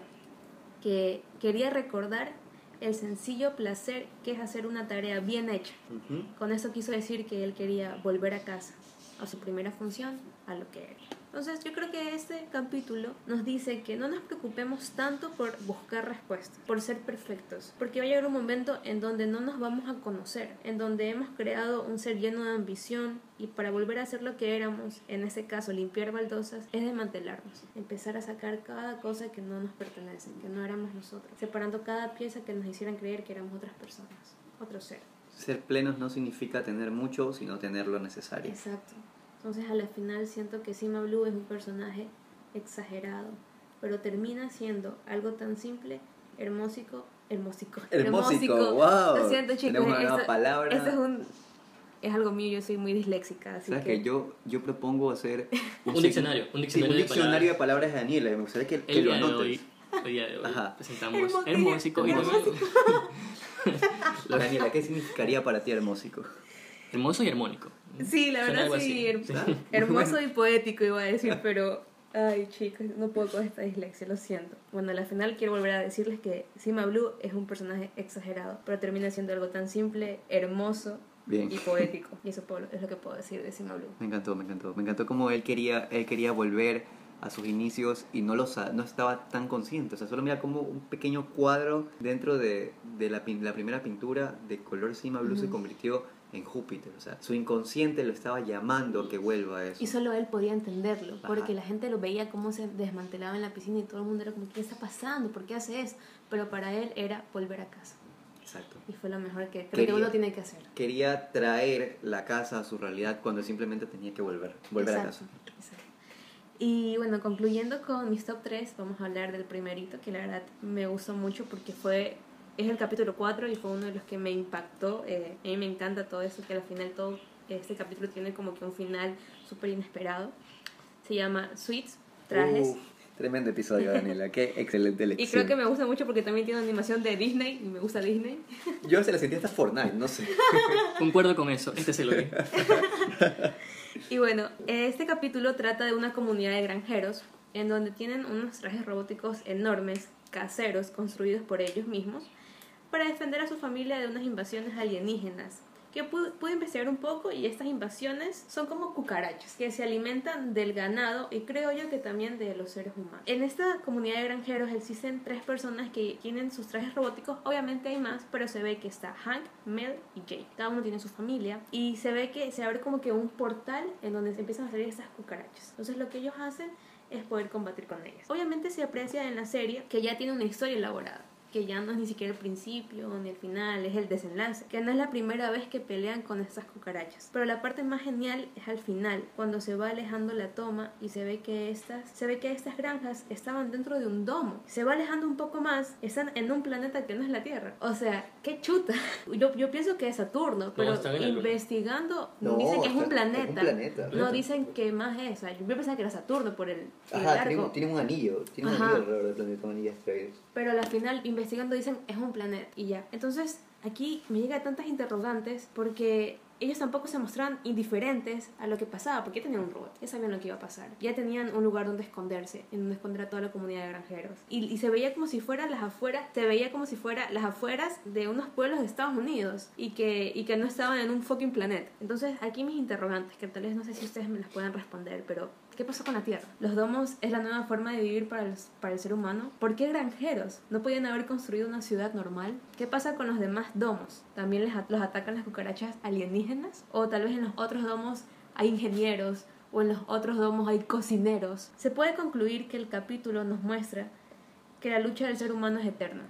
que quería recordar el sencillo placer que es hacer una tarea bien hecha.
Ujú.
Con eso quiso decir que él quería volver a casa, a su primera función, a lo que era. Entonces yo creo que este capítulo nos dice que no nos preocupemos tanto por buscar respuestas, por ser perfectos, porque va a llegar un momento en donde no nos vamos a conocer, en donde hemos creado un ser lleno de ambición y para volver a ser lo que éramos, en este caso limpiar baldosas, es desmantelarnos, empezar a sacar cada cosa que no nos pertenece, que no éramos nosotros, separando cada pieza que nos hicieran creer que éramos otras personas, otro ser.
Ser plenos no significa tener mucho, sino tener lo necesario.
Exacto. Entonces a la final siento que Sima Blue es un personaje exagerado, pero termina siendo algo tan simple, hermósico, hermósico.
Hermósico, wow.
Lo siento chicos,
Tenemos una nueva
esto-
palabra.
esto es un es algo mío, yo soy muy disléxica, así
¿Sabes
que
que yo, yo propongo hacer
Un
sig-
diccionario, un
sí,
diccionario
un
de
diccionario de palabras de Daniela. Me gustaría que, que
El
lo
día de
anotes.
hoy, el día de hoy
Ajá.
presentamos
Hermósico.
hermósico y
Daniela, ¿qué significaría para ti hermósico?
Hermoso y armónico.
Sí, la
Suena
verdad sí,
así.
her-
¿Sí?
hermoso y poético iba a decir, pero ay chicos, no puedo con esta dislexia, lo siento. Bueno, a la final quiero volver a decirles que Sima Blue es un personaje exagerado, pero termina siendo algo tan simple, hermoso
Bien.
y poético. Y eso puedo- es lo que puedo decir de Sima Blue.
Me encantó, me encantó. Me encantó como él quería, él quería volver a sus inicios y no, lo, sa- no estaba tan consciente. O sea, solo mira como un pequeño cuadro dentro de, de la, primera pintura de color Cima Blue se convirtió en Júpiter. O sea, su inconsciente lo estaba llamando a que vuelva a eso.
Y solo él podía entenderlo,
Ajá.
porque la gente lo veía cómo se desmantelaba en la piscina y todo el mundo era como, ¿qué está pasando? ¿Por qué hace eso? Pero para él era volver a casa.
Exacto.
Y fue lo mejor que creo
Quería-
que uno tiene que hacer.
Quería traer la casa a su realidad cuando simplemente tenía que volver, volver a casa.
Exacto, exacto. Y bueno, concluyendo con mis top 3, vamos a hablar del primerito, que la verdad me gustó mucho porque fue, es el capítulo 4 y fue uno de los que me impactó. Eh, a mí me encanta todo eso, que al final todo este capítulo tiene como que un final súper inesperado. Se llama Sweets, Trajes.
Uf, tremendo episodio, Daniela. Qué excelente
y
elección.
creo que me gusta mucho porque también tiene animación de Disney y me gusta Disney.
Yo se la sentí hasta Fortnite, no sé.
Concuerdo con eso, este se lo vi.
Y bueno, este capítulo trata de una comunidad de granjeros en donde tienen unos trajes robóticos enormes, caseros, construidos por ellos mismos, para defender a su familia de unas invasiones alienígenas. Que pude, pude investigar un poco y estas invasiones son como cucarachas que se alimentan del ganado y creo yo que también de los seres humanos. En esta comunidad de granjeros existen tres personas que tienen sus trajes robóticos, obviamente hay más, pero se ve que está Hank, Mel y Jake. Cada uno tiene su familia y se ve que se abre como que un portal en donde se empiezan a salir estas cucarachas. Entonces lo que ellos hacen es poder combatir con ellas. Obviamente se aprecia en la serie que ya tiene una historia elaborada que ya no es ni siquiera el principio ni el final, es el desenlace, que no es la primera vez que pelean con estas cucarachas. Pero la parte más genial es al final, cuando se va alejando la toma y se ve que estas, se ve que estas granjas estaban dentro de un domo. Se va alejando un poco más, están en un planeta que no es la Tierra. O sea, qué chuta. Yo, yo pienso que es Saturno, pero investigando
No,
dicen que es un planeta.
es un planeta.
No dicen que más es. O sea, yo pensaba que era Saturno por el, el
Ajá, tienen, tienen un anillo. Tienen un
Ajá.
anillo alrededor del planeta, un anillo de asteroides.
Pero al final, investigando, dicen es un planeta y ya. Entonces, aquí me llega tantas interrogantes porque ellos tampoco se mostraban indiferentes a lo que pasaba, porque ya tenían un robot, ya sabían lo que iba a pasar, ya tenían un lugar donde esconderse, en donde esconder a toda la comunidad de granjeros. Y, y se veía como si fueran las afueras, se veía como si fuera las afueras de unos pueblos de Estados Unidos y que, y que no estaban en un fucking planeta. Entonces, aquí mis interrogantes, que tal vez no sé si ustedes me las puedan responder, pero ¿Qué pasó con la Tierra? ¿Los domos es la nueva forma de vivir para, los- para el ser humano? ¿Por qué granjeros? ¿No podían haber construido una ciudad normal? ¿Qué pasa con los demás domos? ¿También les los atacan las cucarachas alienígenas? ¿O tal vez en los otros domos hay ingenieros? ¿O en los otros domos hay cocineros? Se puede concluir que el capítulo nos muestra que la lucha del ser humano es eterna.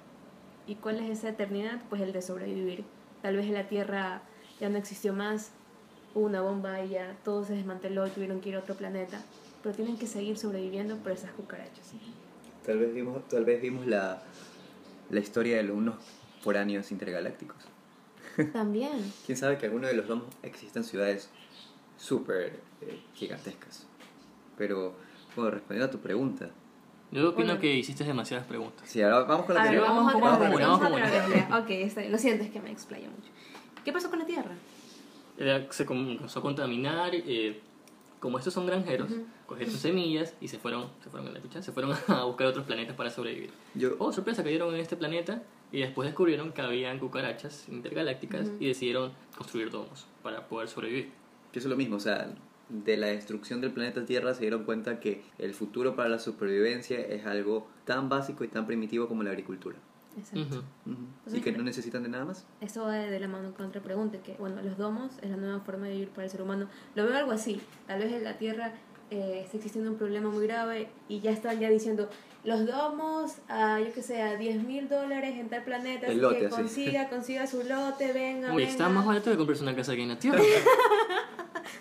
¿Y cuál es esa eternidad? Pues el de sobrevivir. Tal vez en la Tierra ya no existió más, hubo una bomba y ya todo se desmanteló y tuvieron que ir a otro planeta. Pero tienen que seguir sobreviviendo por esas cucarachas.
Tal vez vimos, tal vez vimos la, la historia de unos foráneos intergalácticos.
También.
Quién sabe que alguno de los domos existen ciudades súper eh, gigantescas. Pero, bueno, respondiendo a tu pregunta.
Yo opino
Bueno.
que hiciste demasiadas preguntas.
Sí, ahora vamos con la
A ver, vamos
Vamos una,
Vamos
vamos
vez. ya. Ok, está bien. Lo siento, es que me explayo mucho. ¿Qué pasó con la Tierra?
Ella se comenzó a contaminar. eh, como estos son granjeros,
Ujú.
cogieron semillas y se fueron, se fueron, ¿la escuchan? se fueron a buscar otros planetas para sobrevivir.
Yo,
Oh, sorpresa, cayeron en este planeta y después descubrieron que habían cucarachas intergalácticas
Ujú.
y decidieron construir domos para poder sobrevivir.
que es lo mismo, o sea, de la destrucción del planeta Tierra se dieron cuenta que el futuro para la supervivencia es algo tan básico y tan primitivo como la agricultura.
Exacto. Sea,
y que no necesitan de nada más.
Esto va de la mano con otra pregunta, que bueno, los domos es la nueva forma de vivir para el ser humano. Lo veo algo así, tal vez en la Tierra eh, está existiendo un problema muy grave y ya están ya diciendo, los domos, a, yo que sé, a 10 mil dólares en tal planeta,
El
así
lote,
que
así.
consiga, consiga su lote, venga,
Uy,
venga.
está más barato que comprarse una casa aquí en la Tierra.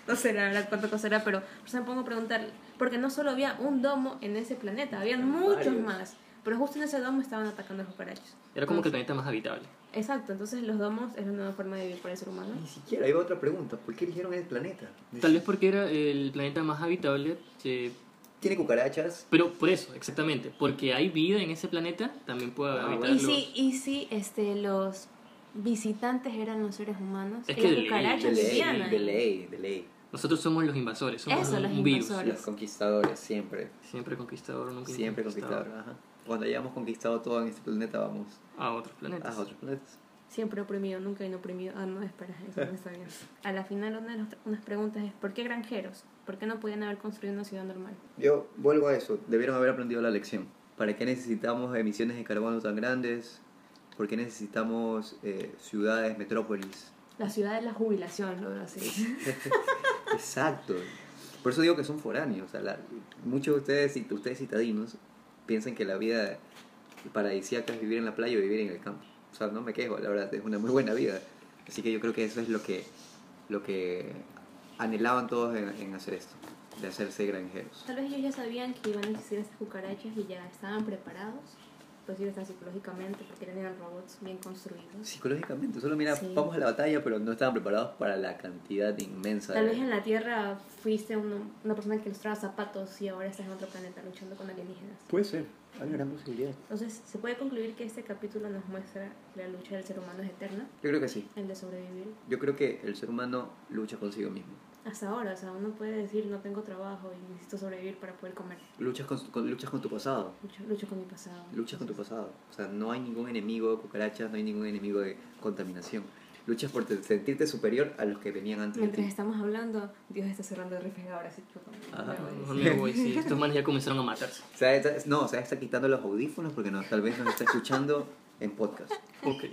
No sé la verdad cuánto costará, pero por eso me pongo a preguntar, porque no solo había un domo en ese planeta, habían muchos
Varios.
más, pero justo en ese domo estaban atacando a los cucarachas.
Era como que el planeta más habitable.
Exacto, entonces los domos es la nueva forma de vivir para el ser humano.
Ni siquiera, hay otra pregunta. ¿Por qué eligieron el planeta?
Tal vez porque era el planeta más habitable,
Tiene cucarachas.
pero por eso, exactamente, porque hay vida en ese planeta, también puede
Ah,
habitar
Y
los...
sí, y sí, este, los visitantes eran los seres humanos.
Es
y
que
las
de ley,
cucarachas
De ley,
vivían
de ley, de ley.
Nosotros somos los invasores, somos
Eso,
un,
los
un virus.
invasores.
Los conquistadores, siempre.
Siempre conquistador, nunca
Siempre
conquistador.
conquistador. Ajá. Cuando hayamos conquistado todo en este planeta, vamos
A otros planetas.
a otros planetas.
Siempre oprimido, nunca inoprimido. Ah, no, espera, eso no está bien. A la final, una de las unas preguntas es: ¿por qué granjeros? ¿Por qué no podían haber construido una ciudad normal?
Yo vuelvo a eso. Debieron haber aprendido la lección. ¿Para qué necesitamos emisiones de carbono tan grandes? ¿Por qué necesitamos eh, ciudades, metrópolis?
La ciudad de la jubilación, lo veo así.
Exacto. Por eso digo que son foráneos. O sea, la- muchos de ustedes, ustedes citadinos, piensan que la vida paradisíaca es vivir en la playa o vivir en el campo. O sea, no me quejo, la verdad, es una muy buena vida. Así que yo creo que eso es lo que, lo que anhelaban todos en, en hacer esto, de hacerse granjeros.
Tal vez ellos ya sabían que iban a existir estas cucarachas y ya estaban preparados, pues hasta psicológicamente, porque tenían robots bien construidos.
Psicológicamente, solo mira,
Sí.
vamos a la batalla, pero no estaban preparados para la cantidad inmensa
Tal
de...
vez en la Tierra fuiste uno- una persona que ilustraba zapatos y ahora estás en otro planeta luchando con alienígenas.
Puede ser, hay una gran posibilidad.
Entonces, se puede concluir que este capítulo nos muestra que la lucha del ser humano es eterna,
Yo creo que sí.
el de sobrevivir.
Yo creo que el ser humano lucha consigo mismo.
Hasta ahora. O sea, uno puede decir, no tengo trabajo y necesito sobrevivir para poder comer.
Luchas con, con- luchas con tu pasado.
Lucho, lucho con mi pasado.
Luchas con tu pasado. O sea, no hay ningún enemigo de cucarachas, no hay ningún enemigo de contaminación. Luchas por te- sentirte superior a los que venían antes de
Mientras
ti.
estamos hablando, Dios está cerrando el refrigerador, así que
Ajá.
me voy.
Mejor me voy, sí. Estos manes ya comenzaron a matarse.
O sea, está- no, o sea, está quitando los audífonos porque no, tal vez nos está escuchando en podcast.
Ok.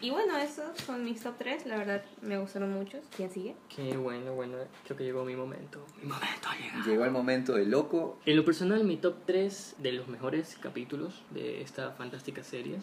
Y bueno, esos son mis top 3. La verdad, me gustaron muchos. ¿Quién sigue?
Qué bueno, bueno. Creo que llegó mi momento. Mi momento ha llegado.
Llegó el momento de loco.
En lo personal, mi top 3 de los mejores capítulos de esta fantástica serie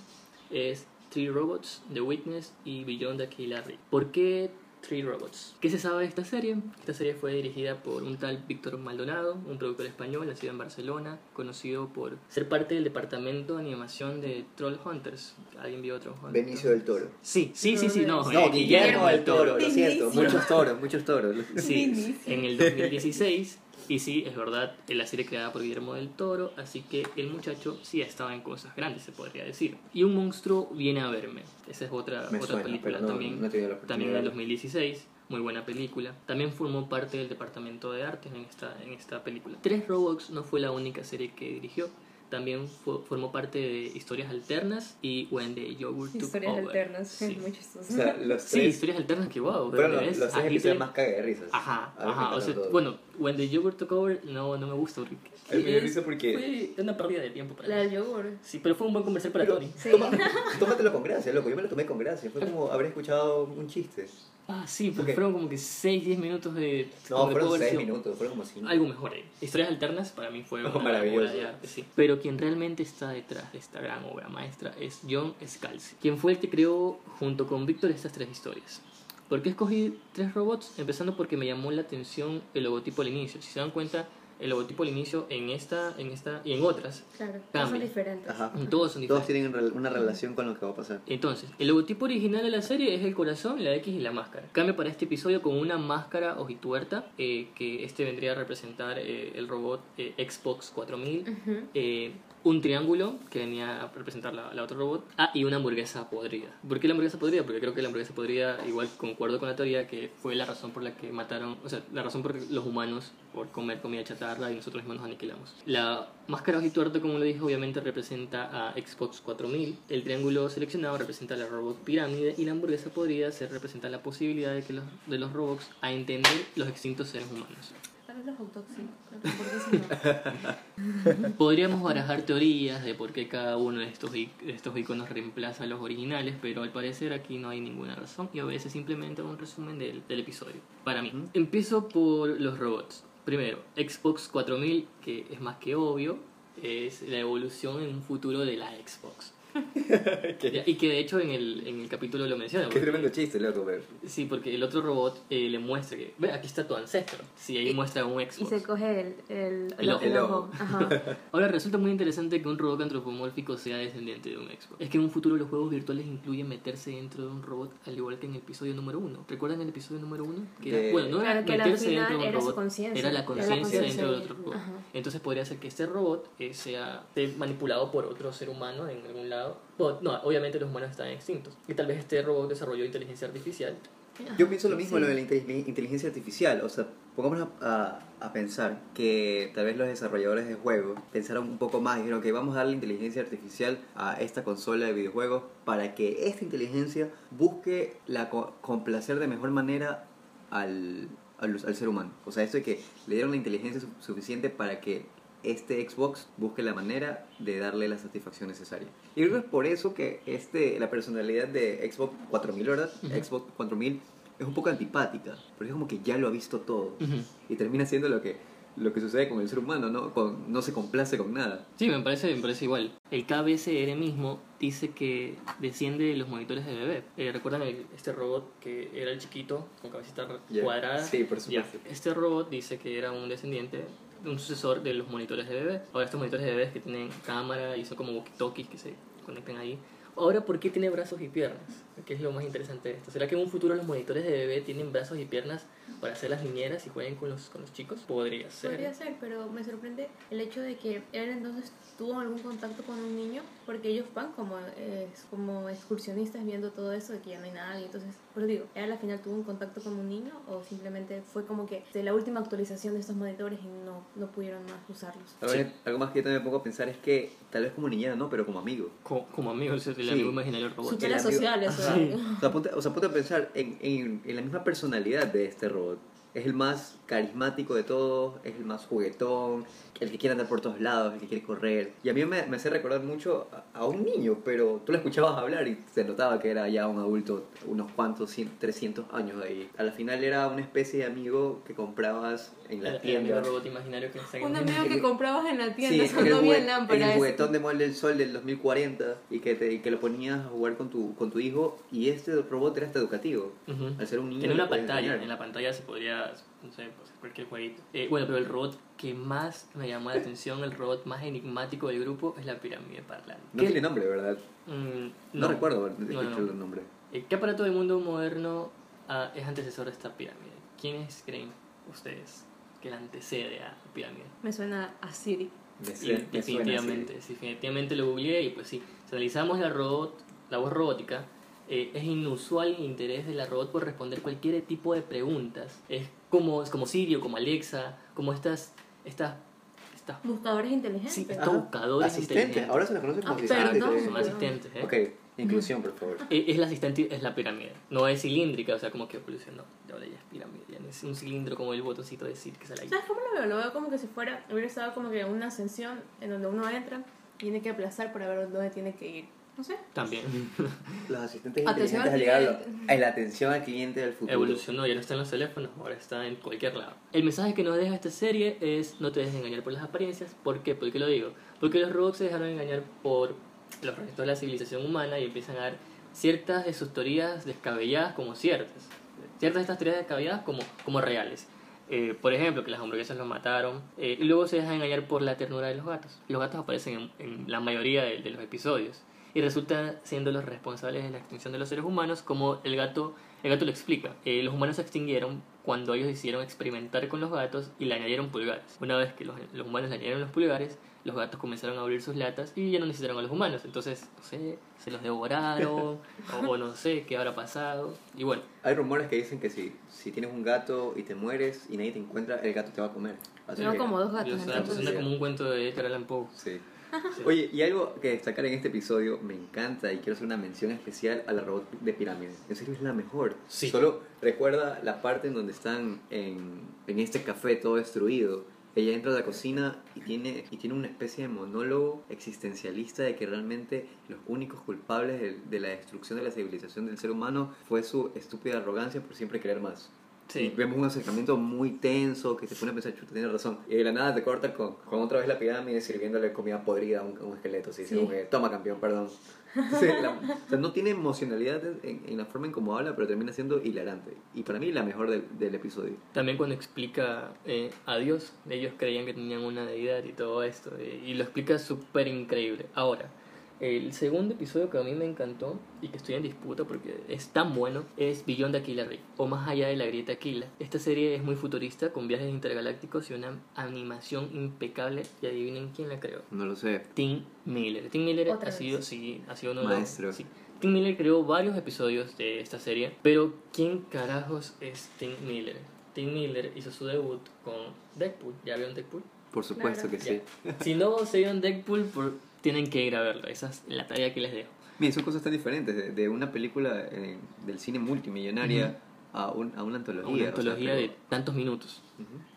es Three Robots, The Witness y Beyond the Killer Ray. ¿Por qué Three Robots? ¿Qué se sabe de esta serie? Esta serie fue dirigida por un tal Víctor Maldonado, un productor español nacido en Barcelona, conocido por ser parte del departamento de animación de Troll Hunters. ¿Alguien vio Troll Hunters?
Benicio del Toro.
Sí, sí, sí, sí, no.
No, Guillermo del Toro, lo siento. Muchos toros, muchos toros.
Sí, en el 2016. Y sí, es verdad, la serie creada por Guillermo del Toro, así que el muchacho sí estaba en cosas grandes, se podría decir. Y un monstruo viene a verme. Esa es otra,
Me
otra
suena,
película
no,
también,
no
también en el
oportunidad.
2016. Muy buena película. También formó parte del departamento de artes en esta, en esta película. Tres Robots no fue la única serie que dirigió. También formó parte de Historias Alternas y When the Yogurt Took
Historias
Over.
alternas.
Sí.
Es muy chistoso.
O sea, los
Sí,
tres
historias alternas que wow.
fueron
¿de
los, tres episodios más caga de risas.
Ajá, ajá. O sea, bueno, When the Yogurt Took Over no, no me gusta porque
A mí me risa porque-
fue una pérdida de tiempo para
La
mí.
del yogur.
Sí, pero fue un buen comercial para
Pero-
Tony.
Sí.
Toma- tómatelo con gracia, loco. Yo me lo tomé con gracia. Fue como haber escuchado un chiste.
Ah, sí, porque
Ok.
fueron como que 6, 10 minutos de...
No, fueron
pudo haber
seis
sido
minutos, fueron como cinco.
Algo mejor ahí. Historias alternas para mí fue
Oh,
una
maravilloso.
obra de sí. Pero quien realmente está detrás de esta gran obra maestra es John Scalzi, quien fue el que creó junto con Víctor estas tres historias. ¿Por qué escogí tres robots? Empezando porque me llamó la atención el logotipo al inicio. Si se dan cuenta, el logotipo al inicio en esta, en esta y en otras,
Claro, todos son diferentes.
Ajá.
todos son
Todos
diferentes.
tienen rel- una relación con lo que va a pasar.
Entonces, el logotipo original de la serie es el corazón, la X y la máscara. Cambia para este episodio con una máscara ojituerta, eh, que este vendría a representar eh, el robot eh, Xbox 4000,
Ujú.
eh, un triángulo que venía a representar la, la otra robot, ah, y una hamburguesa podrida. ¿Por qué la hamburguesa podrida? Porque creo que la hamburguesa podrida, igual concuerdo con la teoría, que fue la razón por la que mataron, o sea, la razón por los humanos por comer comida chatarra y nosotros mismos nos aniquilamos. La máscara ojituerta, como lo dije, obviamente representa a Xbox 4000. El triángulo seleccionado representa a la robot pirámide y la hamburguesa podrida se representa la posibilidad de que los, de los robots a entender los extintos seres humanos.
Los hot dogs sí, pero hamburguesas no.
Podríamos barajar teorías de por qué cada uno de estos, estos iconos reemplaza a los originales, pero al parecer aquí no hay ninguna razón y obedece simplemente a un resumen del, del episodio. Para mí, empiezo por los robots. Primero, Xbox 4000, que es más que obvio, es la evolución en un futuro de la Xbox. Ya, Y que de hecho en el, en el capítulo lo menciona.
Qué tremendo chiste, loco, pero.
Sí, porque el otro robot eh, le muestra que, ve, aquí está tu ancestro. Sí, ahí
Y-
muestra un
Y
Xbox.
se coge el, el,
El ojo.
El ojo.
Ajá.
Ahora resulta muy interesante que un robot antropomórfico sea descendiente de un Xbox. Es que en un futuro los juegos virtuales incluyen meterse dentro de un robot, al igual que en el episodio número uno. ¿Recuerdan el episodio número uno? Que era-
De-
bueno, no era
Claro
meterse dentro de un
era
robot, era la
Era la
conciencia dentro de otro robot.
Ajá.
Entonces podría ser que este robot eh, sea esté manipulado por otro ser humano en algún lado. Bueno, no, obviamente los humanos están extintos. Y tal vez este robot desarrolló inteligencia artificial.
Yo pienso lo mismo
Sí.
lo de la inte- inteligencia artificial. O sea, pongámonos a, a pensar que tal vez los desarrolladores de juegos pensaron un poco más y dijeron que vamos a darle inteligencia artificial a esta consola de videojuegos para que esta inteligencia busque la co- complacer de mejor manera al, al, al ser humano. O sea, esto de que le dieron la inteligencia su- suficiente para que este Xbox busque la manera de darle la satisfacción necesaria. Y creo que es por eso que este, la personalidad de Xbox 4000, ¿verdad?
Ujú.
Xbox 4000 es un poco antipática, porque es como que ya lo ha visto todo
Ujú.
y termina siendo lo que, lo que sucede con el ser humano, ¿no? Con, no se complace con nada.
Sí, me parece, me parece igual. El KBSR mismo dice que desciende de los monitores de bebé. Eh, ¿Recuerdan el- este robot que era el chiquito, con cabecita
Ya.
cuadrada?
Sí, por supuesto.
Este robot dice que era un descendiente, un sucesor de los monitores de bebé. Ahora estos monitores de bebés que tienen cámara y son como walkie-talkies que se conecten ahí. Ahora, ¿por qué tiene brazos y piernas? ¿Qué es lo más interesante de esto? ¿Será que en un futuro los monitores de bebé tienen brazos y piernas para hacer las niñeras y jueguen con los, con los chicos? Podría ser.
Podría ser, pero me sorprende el hecho de que él entonces tuvo algún contacto con un niño, porque ellos van como, eh, como excursionistas viendo todo eso de que ya no hay nadie. Entonces, por eso digo, ¿él al final tuvo un contacto con un niño o simplemente fue como que de la última actualización de estos monitores y no, no pudieron más usarlos?
Ver, Algo más que yo también me pongo a pensar es que tal vez como niñera, ¿no? Pero como amigo.
Como, como amigo, es el
Sí.
amigo imaginario del robot.
Súper
el amigo-
social eso.
Sí.
O sea, ponte, o sea, ponte a pensar en, en, en la misma personalidad de este robot. Es el más carismático de todos, es el más juguetón, el que quiere andar por todos lados, el que quiere correr. Y a mí me, me hace recordar mucho a, a un niño, pero tú lo escuchabas hablar y se notaba que era ya un adulto, unos cuantos, cien- 300 años ahí. A la final era una especie de amigo que comprabas en
El,
la
el amigo
tienda.
robot imaginario que
Un amigo que comprabas en la
Sí,
tienda, no había
jugue- en
lámpara.
el juguetón de Molde del Sol del 2040 y que, te, y que lo ponías a jugar con tu, con tu hijo y este robot era hasta educativo.
Ujú.
Al ser un niño
Tiene una pantalla,
enseñar.
en la pantalla se podría, no sé, pues, cualquier jueguito. Eh, bueno, pero el robot que más me llamó la atención, el robot más enigmático del grupo, es la pirámide parlante.
No
¿Qué-
tiene nombre, ¿verdad?
Mm,
No, recuerdo haber
No, no, no.
el nombre.
Eh, ¿Qué aparato del mundo moderno ah, es antecesor de esta pirámide? ¿Quiénes creen ustedes que la antecede a la pirámide?
Me suena a Siri.
Me me suena
definitivamente, sí, definitivamente lo googleé y pues sí, si analizamos la, robot, la voz robótica, eh, es inusual el interés de la robot por responder cualquier tipo de preguntas. Es como, es como Siri o como Alexa, como estas, estas, estas
Buscadores inteligentes.
Sí, estos buscadores
asistentes.
inteligentes.
Ahora se los conoce como
Ah,
asistentes.
perdón.
son asistentes, ¿eh?
Ok, inclusión, por favor.
Eh, Es la asistente, es la pirámide. No es cilíndrica, o sea, como que evolucionó. Ahora ya es pirámide, ya no es un cilindro como el botoncito de Siri que sale ahí.
¿Sabes cómo lo veo? Lo veo como que si fuera, hubiera estado como que en una ascensión en donde uno entra y tiene que aplazar para ver dónde tiene que ir. No sé.
También
Los asistentes
Atención
inteligentes
al cliente.
a la atención al cliente del futuro.
evolucionó, ya no está en los teléfonos, ahora está en cualquier lado. El mensaje que nos deja esta serie es no te dejes engañar por las apariencias. ¿Por qué? ¿Por qué lo digo? Porque los robots se dejaron engañar por los restos de la civilización humana y empiezan a dar ciertas de sus teorías descabelladas como ciertas. Ciertas de estas teorías descabelladas como, como reales. Eh, por ejemplo, que las hamburguesas los mataron. eh, y luego se dejan engañar por la ternura de los gatos. Los gatos aparecen en, en la mayoría de, de los episodios. Y resultan siendo los responsables de la extinción de los seres humanos, como el gato, el gato lo explica. Eh, los humanos se extinguieron cuando ellos decidieron experimentar con los gatos y le añadieron pulgares. Una vez que los, los humanos le añadieron los pulgares, los gatos comenzaron a abrir sus latas y ya no necesitaron a los humanos. Entonces, no sé, se los devoraron o, o no sé qué habrá pasado. Y bueno,
Hay rumores que dicen que si, si tienes un gato y te mueres y nadie te encuentra, el gato te va a comer. Que-
como dos
o
gatos.
sea,
entonces-
suena como un cuento de Edgar Allan Poe.
Sí.
Sí.
Oye, y algo que destacar en este episodio, me encanta y quiero hacer una mención especial a la robot de pirámide. En serio es la mejor.
Sí.
Solo recuerda la parte en donde están en, en este café todo destruido. Ella entra a la cocina y tiene, y tiene una especie de monólogo existencialista de que realmente los únicos culpables de, de la destrucción de la civilización del ser humano fue su estúpida arrogancia por siempre querer más. Y
Sí.
vemos un acercamiento muy tenso que te pone a pensar, chuta, tienes razón. Y de la nada te corta con, con otra vez la pirámide sirviéndole comida podrida a un, a un esqueleto.
Sí.
como que, toma campeón, perdón. Sí, la- o sea, no tiene emocionalidad en, en la forma en cómo habla, pero termina siendo hilarante. Y para mí la mejor del, del episodio.
También cuando explica eh, a Dios, ellos creían que tenían una deidad y todo esto, eh, y lo explica súper increíble. Ahora, el segundo episodio que a mí me encantó y que estoy en disputa porque es tan bueno es Beyond Aquila Ray, o Más allá de la grieta Aquila. Esta serie es muy futurista, con viajes intergalácticos y una animación impecable, y adivinen quién la creó.
No lo sé.
Tim Miller. Tim Miller
Otra
ha
vez.
sido, sí, ha sido uno de los- sí. Tim Miller creó varios episodios de esta serie, pero ¿quién carajos es Tim Miller? Tim Miller hizo su debut con Deadpool. ¿Ya vieron Deadpool?
Por supuesto
Claro.
que sí.
Si no se vieron Deadpool, por- tienen que ir a verlo. Esa es la tarea que les dejo.
Miren, son cosas tan diferentes. De, de una película eh, del cine multimillonaria a, un- a una antología.
Una
o sea,
antología
pero-
de tantos minutos.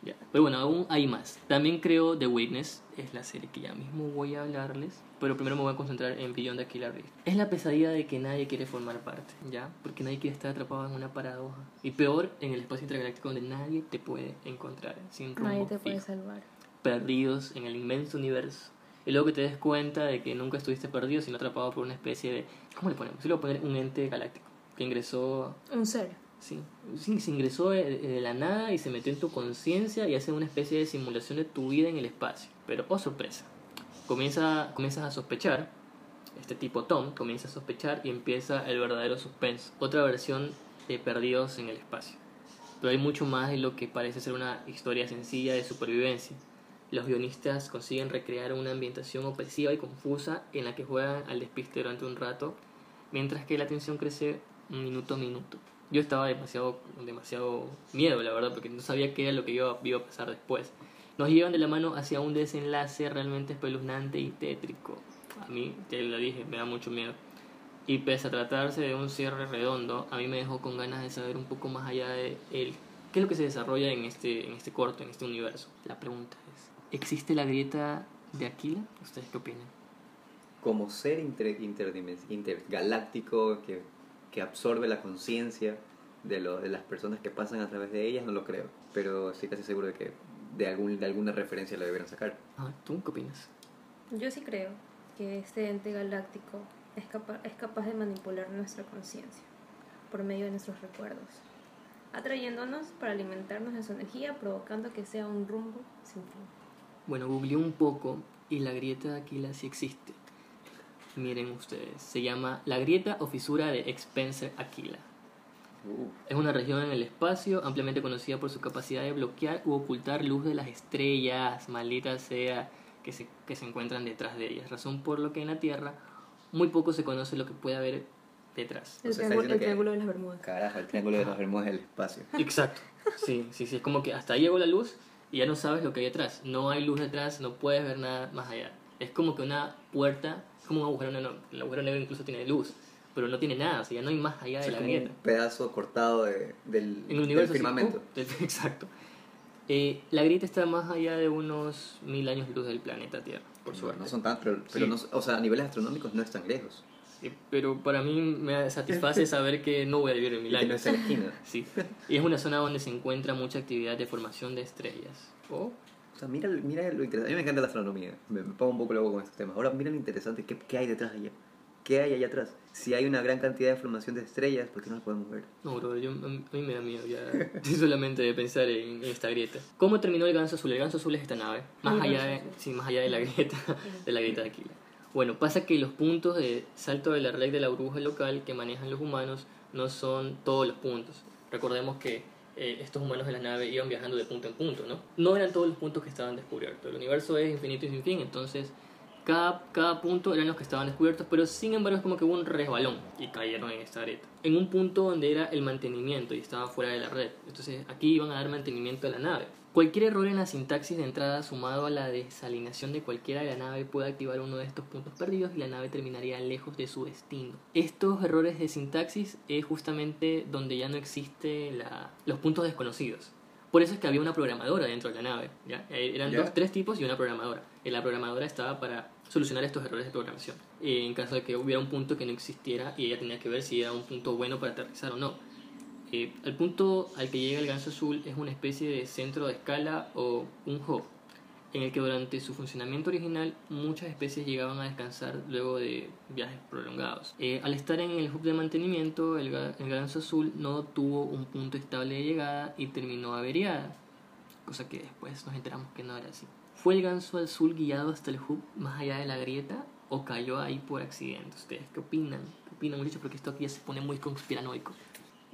Ya. Pero bueno, aún hay más. También creo The Witness, es la serie que ya mismo voy a hablarles, pero primero me voy a concentrar en Beyond the Killer Reef. Es la pesadilla de que nadie quiere formar parte, ¿ya? Porque nadie quiere estar atrapado en una paradoja. Y peor, en el espacio intergaláctico donde nadie te puede encontrar, sin rumbo
Nadie te puede salvar.
perdidos en el inmenso universo. Y luego que te des cuenta de que nunca estuviste perdido, sino atrapado por una especie de... ¿Cómo le ponemos? Yo le voy a poner un ente galáctico que ingresó
Un ser.
Sí, sí, se ingresó de, de la nada y se metió en tu conciencia y hace una especie de simulación de tu vida en el espacio. Pero, oh sorpresa, comienza, comienzas a sospechar este tipo Tom comienza a sospechar y empieza el verdadero suspense, otra versión de Perdidos en el Espacio. Pero hay mucho más de lo que parece ser una historia sencilla de supervivencia. Los guionistas consiguen recrear una ambientación opresiva y confusa en la que juegan al despiste durante un rato, mientras que la tensión crece minuto a minuto. Yo estaba demasiado, demasiado miedo, la verdad, porque no sabía qué era lo que iba, iba a pasar después. Nos llevan de la mano hacia un desenlace realmente espeluznante y tétrico. A mí, te lo dije, me da mucho miedo. Y pese a tratarse de un cierre redondo, a mí me dejó con ganas de saber un poco más allá de él. ¿Qué es lo que se desarrolla en este, en este corto, en este universo? La pregunta ¿existe la grieta de Aquila? ¿Ustedes qué opinan?
Como ser inter, intergaláctico que, que absorbe la conciencia de, de las personas que pasan a través de ellas, no lo creo. Pero estoy casi seguro de que de, algún, de alguna referencia lo debieron sacar.
Ah, ¿Tú qué opinas?
Yo sí creo que este ente galáctico es capaz, es capaz de manipular nuestra conciencia por medio de nuestros recuerdos, atrayéndonos para alimentarnos de su energía, provocando que sea un rumbo sin fin.
Bueno, googleé un poco y la grieta de Aquila sí existe. Miren ustedes, se llama la grieta o fisura de Expenser Aquila.
Uh,
Es una región en el espacio ampliamente conocida por su capacidad de bloquear u ocultar luz de las estrellas, maldita sea, que se, que se encuentran detrás de ellas. Razón por lo que en la Tierra muy poco se conoce lo que puede haber detrás.
O
El,
sea,
triángulo, el
que-
triángulo de las Bermudas.
carajo, el triángulo de las Bermudas del espacio.
Exacto. Sí, sí, sí. Es como que hasta ahí llegó la luz y ya no sabes lo que hay detrás. No hay luz detrás, no puedes ver nada más allá. Es como que una puerta, es como un agujero negro. El agujero negro incluso tiene luz, pero no tiene nada, o sea, ya no hay más allá de
Es
la
como
grieta.
un pedazo cortado de- del,
En el
del
universo sí,
firmamento.
Exacto. Eh, la grieta está más allá de unos mil años luz del planeta Tierra, por suerte.
no son tan, pero, pero
Sí.
no, o sea, a niveles astronómicos no están lejos.
Sí, pero para mí me satisface saber que no voy a vivir en mil
Y que no en la esquina.
Sí. Y es una zona donde se encuentra mucha actividad de formación de estrellas. Oh,
O sea, mira, mira lo interesante. A mí me encanta la astronomía. Me, me pongo un poco loco con estos temas. Ahora mira lo interesante. ¿Qué, qué hay detrás de allá? ¿Qué hay allá atrás? Si hay una gran cantidad de formación de estrellas, ¿por qué no las podemos ver?
No, bro, yo, a mí me da miedo ya solamente de pensar en, en esta grieta. ¿Cómo terminó el ganso azul? El ganso azul es esta nave, más allá de, sí, más allá de la grieta, de la grieta de Aquila. Bueno, pasa que los puntos de salto de la red de la burbuja local que manejan los humanos no son todos los puntos. Recordemos que eh, estos humanos de la nave iban viajando de punto en punto, ¿no? No eran todos los puntos que estaban descubiertos. El universo es infinito y sin fin, entonces cada, cada punto eran los que estaban descubiertos, pero sin embargo es como que hubo un resbalón y cayeron en esta grieta. En un punto donde era el mantenimiento y estaba fuera de la red. Entonces aquí iban a dar mantenimiento a la nave. Cualquier error en la sintaxis de entrada sumado a la desalineación de cualquiera de la nave puede activar uno de estos puntos perdidos y la nave terminaría lejos de su destino. Estos errores de sintaxis es justamente donde ya no existe la, los puntos desconocidos. Por eso es que había una programadora dentro de la nave. ¿ya? Eh, Eran
Ya.
dos, tres tipos y una programadora. Y la programadora estaba para solucionar estos errores de programación. Eh, en caso de que hubiera un punto que no existiera y ella tenía que ver si era un punto bueno para aterrizar o no. Eh, el punto al que llega el ganso azul es una especie de centro de escala o un hub, en el que durante su funcionamiento original muchas especies llegaban a descansar luego de viajes prolongados. Eh, al estar en el hub de mantenimiento, el, el ganso azul no tuvo un punto estable de llegada y terminó averiada, cosa que después nos enteramos que no era así. ¿Fue el ganso azul guiado hasta el hub más allá de la grieta o cayó ahí por accidente? ¿Ustedes qué opinan? ¿Qué opinan, muchachos? Porque esto aquí ya se pone muy conspiranoico.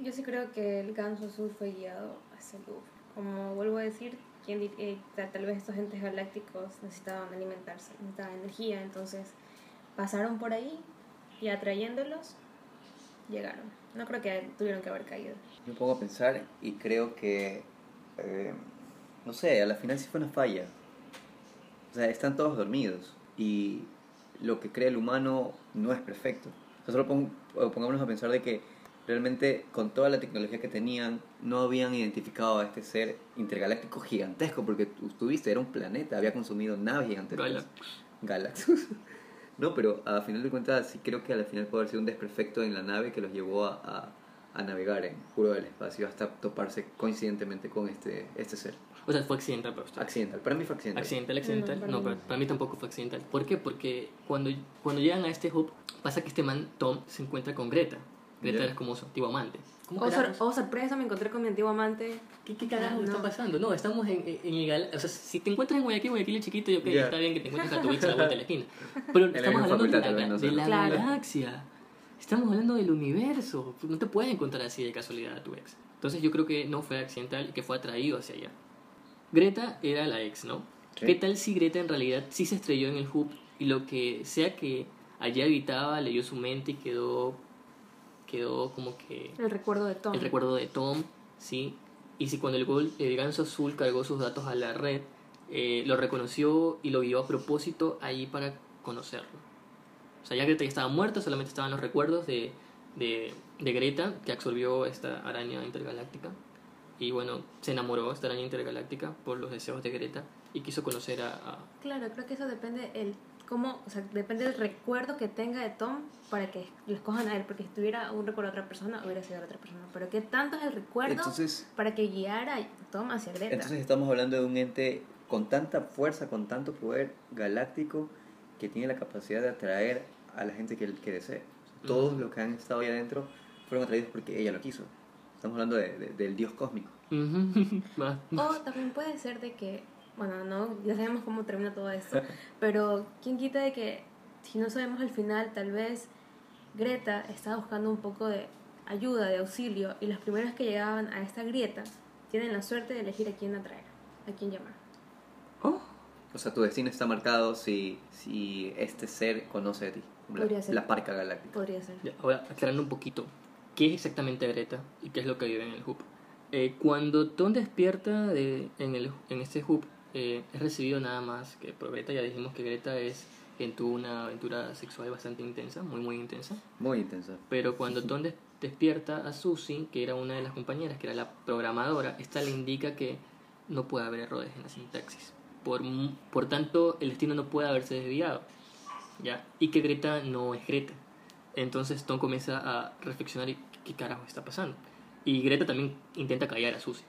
Yo sí creo que el ganso azul fue guiado hacia el Louvre. Como vuelvo a decir, quien eh, ta- tal vez estos entes galácticos necesitaban alimentarse, necesitaban energía, entonces pasaron por ahí y atrayéndolos llegaron. No creo que tuvieron que haber caído.
Me pongo a pensar y creo que, eh, no sé, a la final sí fue una falla. O sea, están todos dormidos y lo que cree el humano no es perfecto. O sea, solo pon- o pongámonos a pensar de que realmente con toda la tecnología que tenían no habían identificado a este ser intergaláctico gigantesco porque tú tuviste, era un planeta, había consumido naves gigantescas.
Galactus.
Galactus. no, pero a final de cuentas sí creo que al final puede haber sido un desperfecto en la nave que los llevó a, a, a navegar en puro del espacio hasta toparse coincidentemente con este, este ser.
O sea, fue accidental para ustedes.
Accidental, para mí fue accidental.
Accidental, accidental.
No, para
No,
mí no.
para mí tampoco fue accidental. ¿Por qué? Porque cuando, cuando llegan a este hub, pasa que este man, Tom, se encuentra con Greta. Greta
Ya.
era como su antiguo amante. ¿Cómo
Oh, sor- oh, sorpresa, me encontré con mi antiguo amante.
¿Qué, qué carajo
No.
está pasando? No, estamos en, en el gal- O sea, si te encuentras en Guayaquil, Guayaquil es chiquito y ok,
Ya.
está bien que te encuentres a tu ex a la vuelta de la esquina. Pero estamos hablando de la,
no sé.
de la
Claro.
galaxia. Estamos hablando del universo. No te puedes encontrar así de casualidad a tu ex. Entonces yo creo que no fue accidental y que fue atraído hacia allá. Greta era la ex, ¿no?
Sí.
¿Qué tal si Greta en realidad sí se estrelló en el hub y lo que sea que allá habitaba leyó su mente y quedó quedó como que
El recuerdo de Tom.
el recuerdo de Tom, ¿sí? Y si cuando el, gol, el ganso azul cargó sus datos a la red, eh, lo reconoció y lo guió a propósito ahí para conocerlo. O sea, ya Greta ya estaba muerta, solamente estaban los recuerdos de, de, de Greta, que absorbió esta araña intergaláctica. Y bueno, se enamoró esta araña intergaláctica por los deseos de Greta y quiso conocer a... a-
Claro, creo que eso depende el cómo, o sea, depende del recuerdo que tenga de Tom para que lo escojan a él, porque si tuviera un recuerdo de otra persona, hubiera sido de otra persona. Pero qué tanto es el recuerdo
Entonces,
para que guiara a Tom hacia Greta.
entonces estamos hablando de un ente con tanta fuerza, con tanto poder galáctico, que tiene la capacidad de atraer a la gente que, que desee. Todos
Ujú.
los que han estado ahí adentro fueron atraídos porque ella lo quiso. Estamos hablando de- de- del dios cósmico.
O también puede ser de que, bueno, no, ya sabemos cómo termina todo esto, pero quién quita de que si no sabemos el final, tal vez Greta estaba buscando un poco de ayuda, de auxilio, y los primeros que llegaban a esta grieta tienen la suerte de elegir a quién atraer, a quién llamar.
Oh,
O sea, tu destino está marcado si, si este ser conoce de ti. La,
Podría ser.
la parca galáctica.
Podría ser.
Ya, ahora, aclarando un poquito, ¿qué es exactamente Greta y qué es lo que vive en el hub? Eh, cuando Tom despierta de, en, el, en este hub, eh, es recibido nada más que por Greta. Ya dijimos que Greta es, en tuvo una aventura sexual bastante intensa, muy, muy intensa.
Muy intensa.
Pero cuando Tom des- despierta a Susie, que era una de las compañeras, que era la programadora, esta le indica que no puede haber errores en la sintaxis. Por, por tanto, el destino no puede haberse desviado. ¿ya? Y que Greta no es Greta. Entonces Tom comienza a reflexionar y qué carajo está pasando. Y Greta también intenta callar a Susie.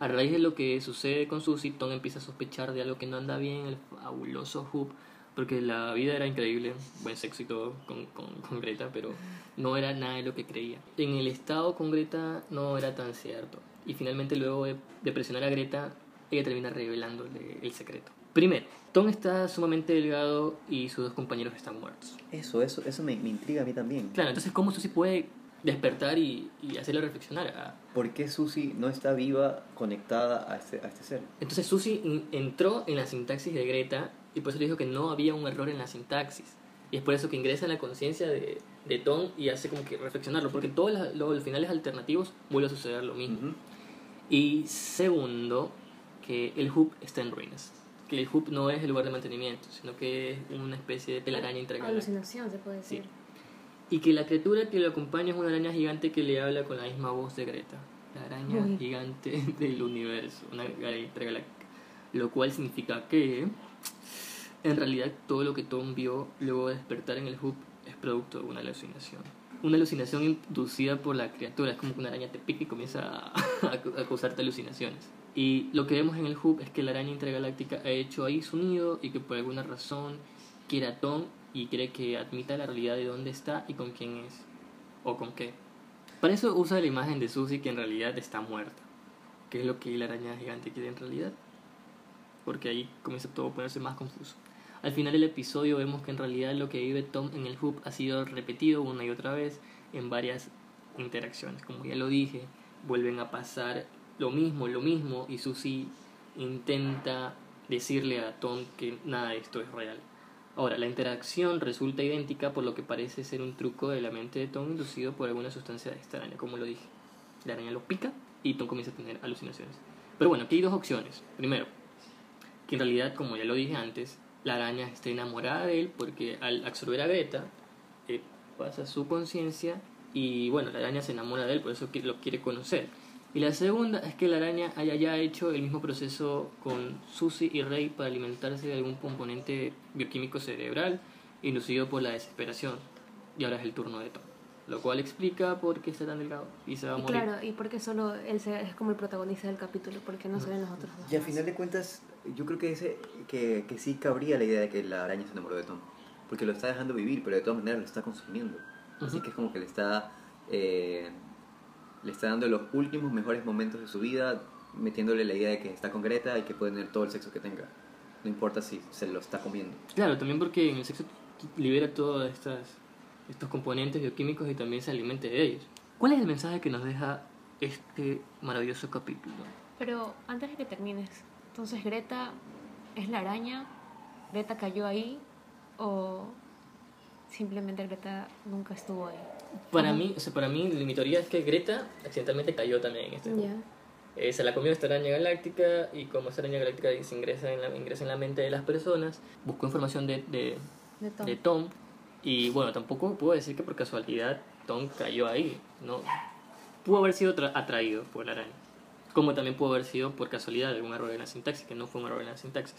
A raíz de lo que sucede con Susie, Tom empieza a sospechar de algo que no anda bien en el fabuloso Hub, porque la vida era increíble, buen sexo y todo con, con, con Greta, pero no era nada de lo que creía. En el estado con Greta no era tan cierto. Y finalmente luego de, de presionar a Greta, ella termina revelándole el secreto. Primero, Tom está sumamente delgado y sus dos compañeros están muertos.
Eso, eso, eso me, me intriga a mí también.
Claro, entonces ¿cómo Susie puede despertar y, y hacerle reflexionar? a-
¿Por qué Susie no está viva, conectada a este, a este ser?
Entonces Susie in- entró en la sintaxis de Greta y por eso le dijo que no había un error en la sintaxis. Y es por eso que ingresa en la conciencia de, de Tom y hace como que reflexionarlo, porque todos los, finales alternativos vuelve a suceder lo mismo. Y segundo, que el hub está en ruinas. Que el hub no es el lugar de mantenimiento, sino que es una especie de telaraña intergaláctica.
Alucinación, se puede
Sí. Y que la criatura que lo acompaña es una araña gigante que le habla con la misma voz de Greta. La araña
Uy.
gigante del universo, una. Lo cual significa que, en realidad, todo lo que Tom vio luego de despertar en el hub es producto de una alucinación. Una alucinación inducida por la criatura. Es como que una araña te pica y comienza a, a causarte alucinaciones. Y lo que vemos en el hub es que la araña intergaláctica ha hecho ahí su nido y que por alguna razón quiere a Tom y quiere que admita la realidad de dónde está y con quién es o con qué. Para eso usa la imagen de Susie que en realidad está muerta, que es lo que la araña gigante quiere en realidad, porque ahí comienza todo a ponerse más confuso. Al final del episodio vemos que en realidad lo que vive Tom en el hub ha sido repetido una y otra vez en varias interacciones. Como ya lo dije, vuelven a pasar lo mismo, lo mismo, y Susie intenta decirle a Tom que nada de esto es real. Ahora, la interacción resulta idéntica por lo que parece ser un truco de la mente de Tom inducido por alguna sustancia extraña, como lo dije. La araña lo pica y Tom comienza a tener alucinaciones. Pero bueno, aquí hay dos opciones. Primero, que en realidad, como ya lo dije antes, la araña está enamorada de él porque al absorber a Greta, eh, pasa su conciencia y bueno, la araña se enamora de él, por eso lo quiere conocer. Y la segunda es que la araña haya ya hecho el mismo proceso con Susie y Rey para alimentarse de algún componente bioquímico cerebral inducido por la desesperación. Y ahora es el turno de Tom. Lo cual explica por qué está tan delgado y se va a
Y
morir.
claro, y porque solo él se- es como el protagonista del capítulo, porque no se ven los otros dos.
Y al final de cuentas, yo creo que, ese, que, que sí cabría la idea de que la araña se enamoró de Tom. Porque lo está dejando vivir, pero de todas maneras lo está consumiendo. Así
Ujú.
que es como que le está eh, le está dando los últimos mejores momentos de su vida, metiéndole la idea de que está con Greta y que puede tener todo el sexo que tenga. No importa si se lo está comiendo.
Claro, también porque en el sexo libera todos estas, estos componentes bioquímicos y también se alimenta de ellos. ¿Cuál es el mensaje que nos deja este maravilloso capítulo?
Pero antes de que termines, entonces Greta es la araña, Greta cayó ahí o simplemente Greta nunca estuvo ahí.
Para
Ajá.
mí, o sea, para mí, mi teoría es que Greta accidentalmente cayó también en este juego.
Ya.
Eh, se la comió esta araña galáctica y como esta araña galáctica se ingresa en la, ingresa en la mente de las personas, buscó información de, de,
De Tom.
de Tom y bueno, tampoco puedo decir que por casualidad Tom cayó ahí, ¿no? Pudo haber sido tra- atraído por la araña, como también pudo haber sido por casualidad algún error en la sintaxis, que no fue un error en la sintaxis.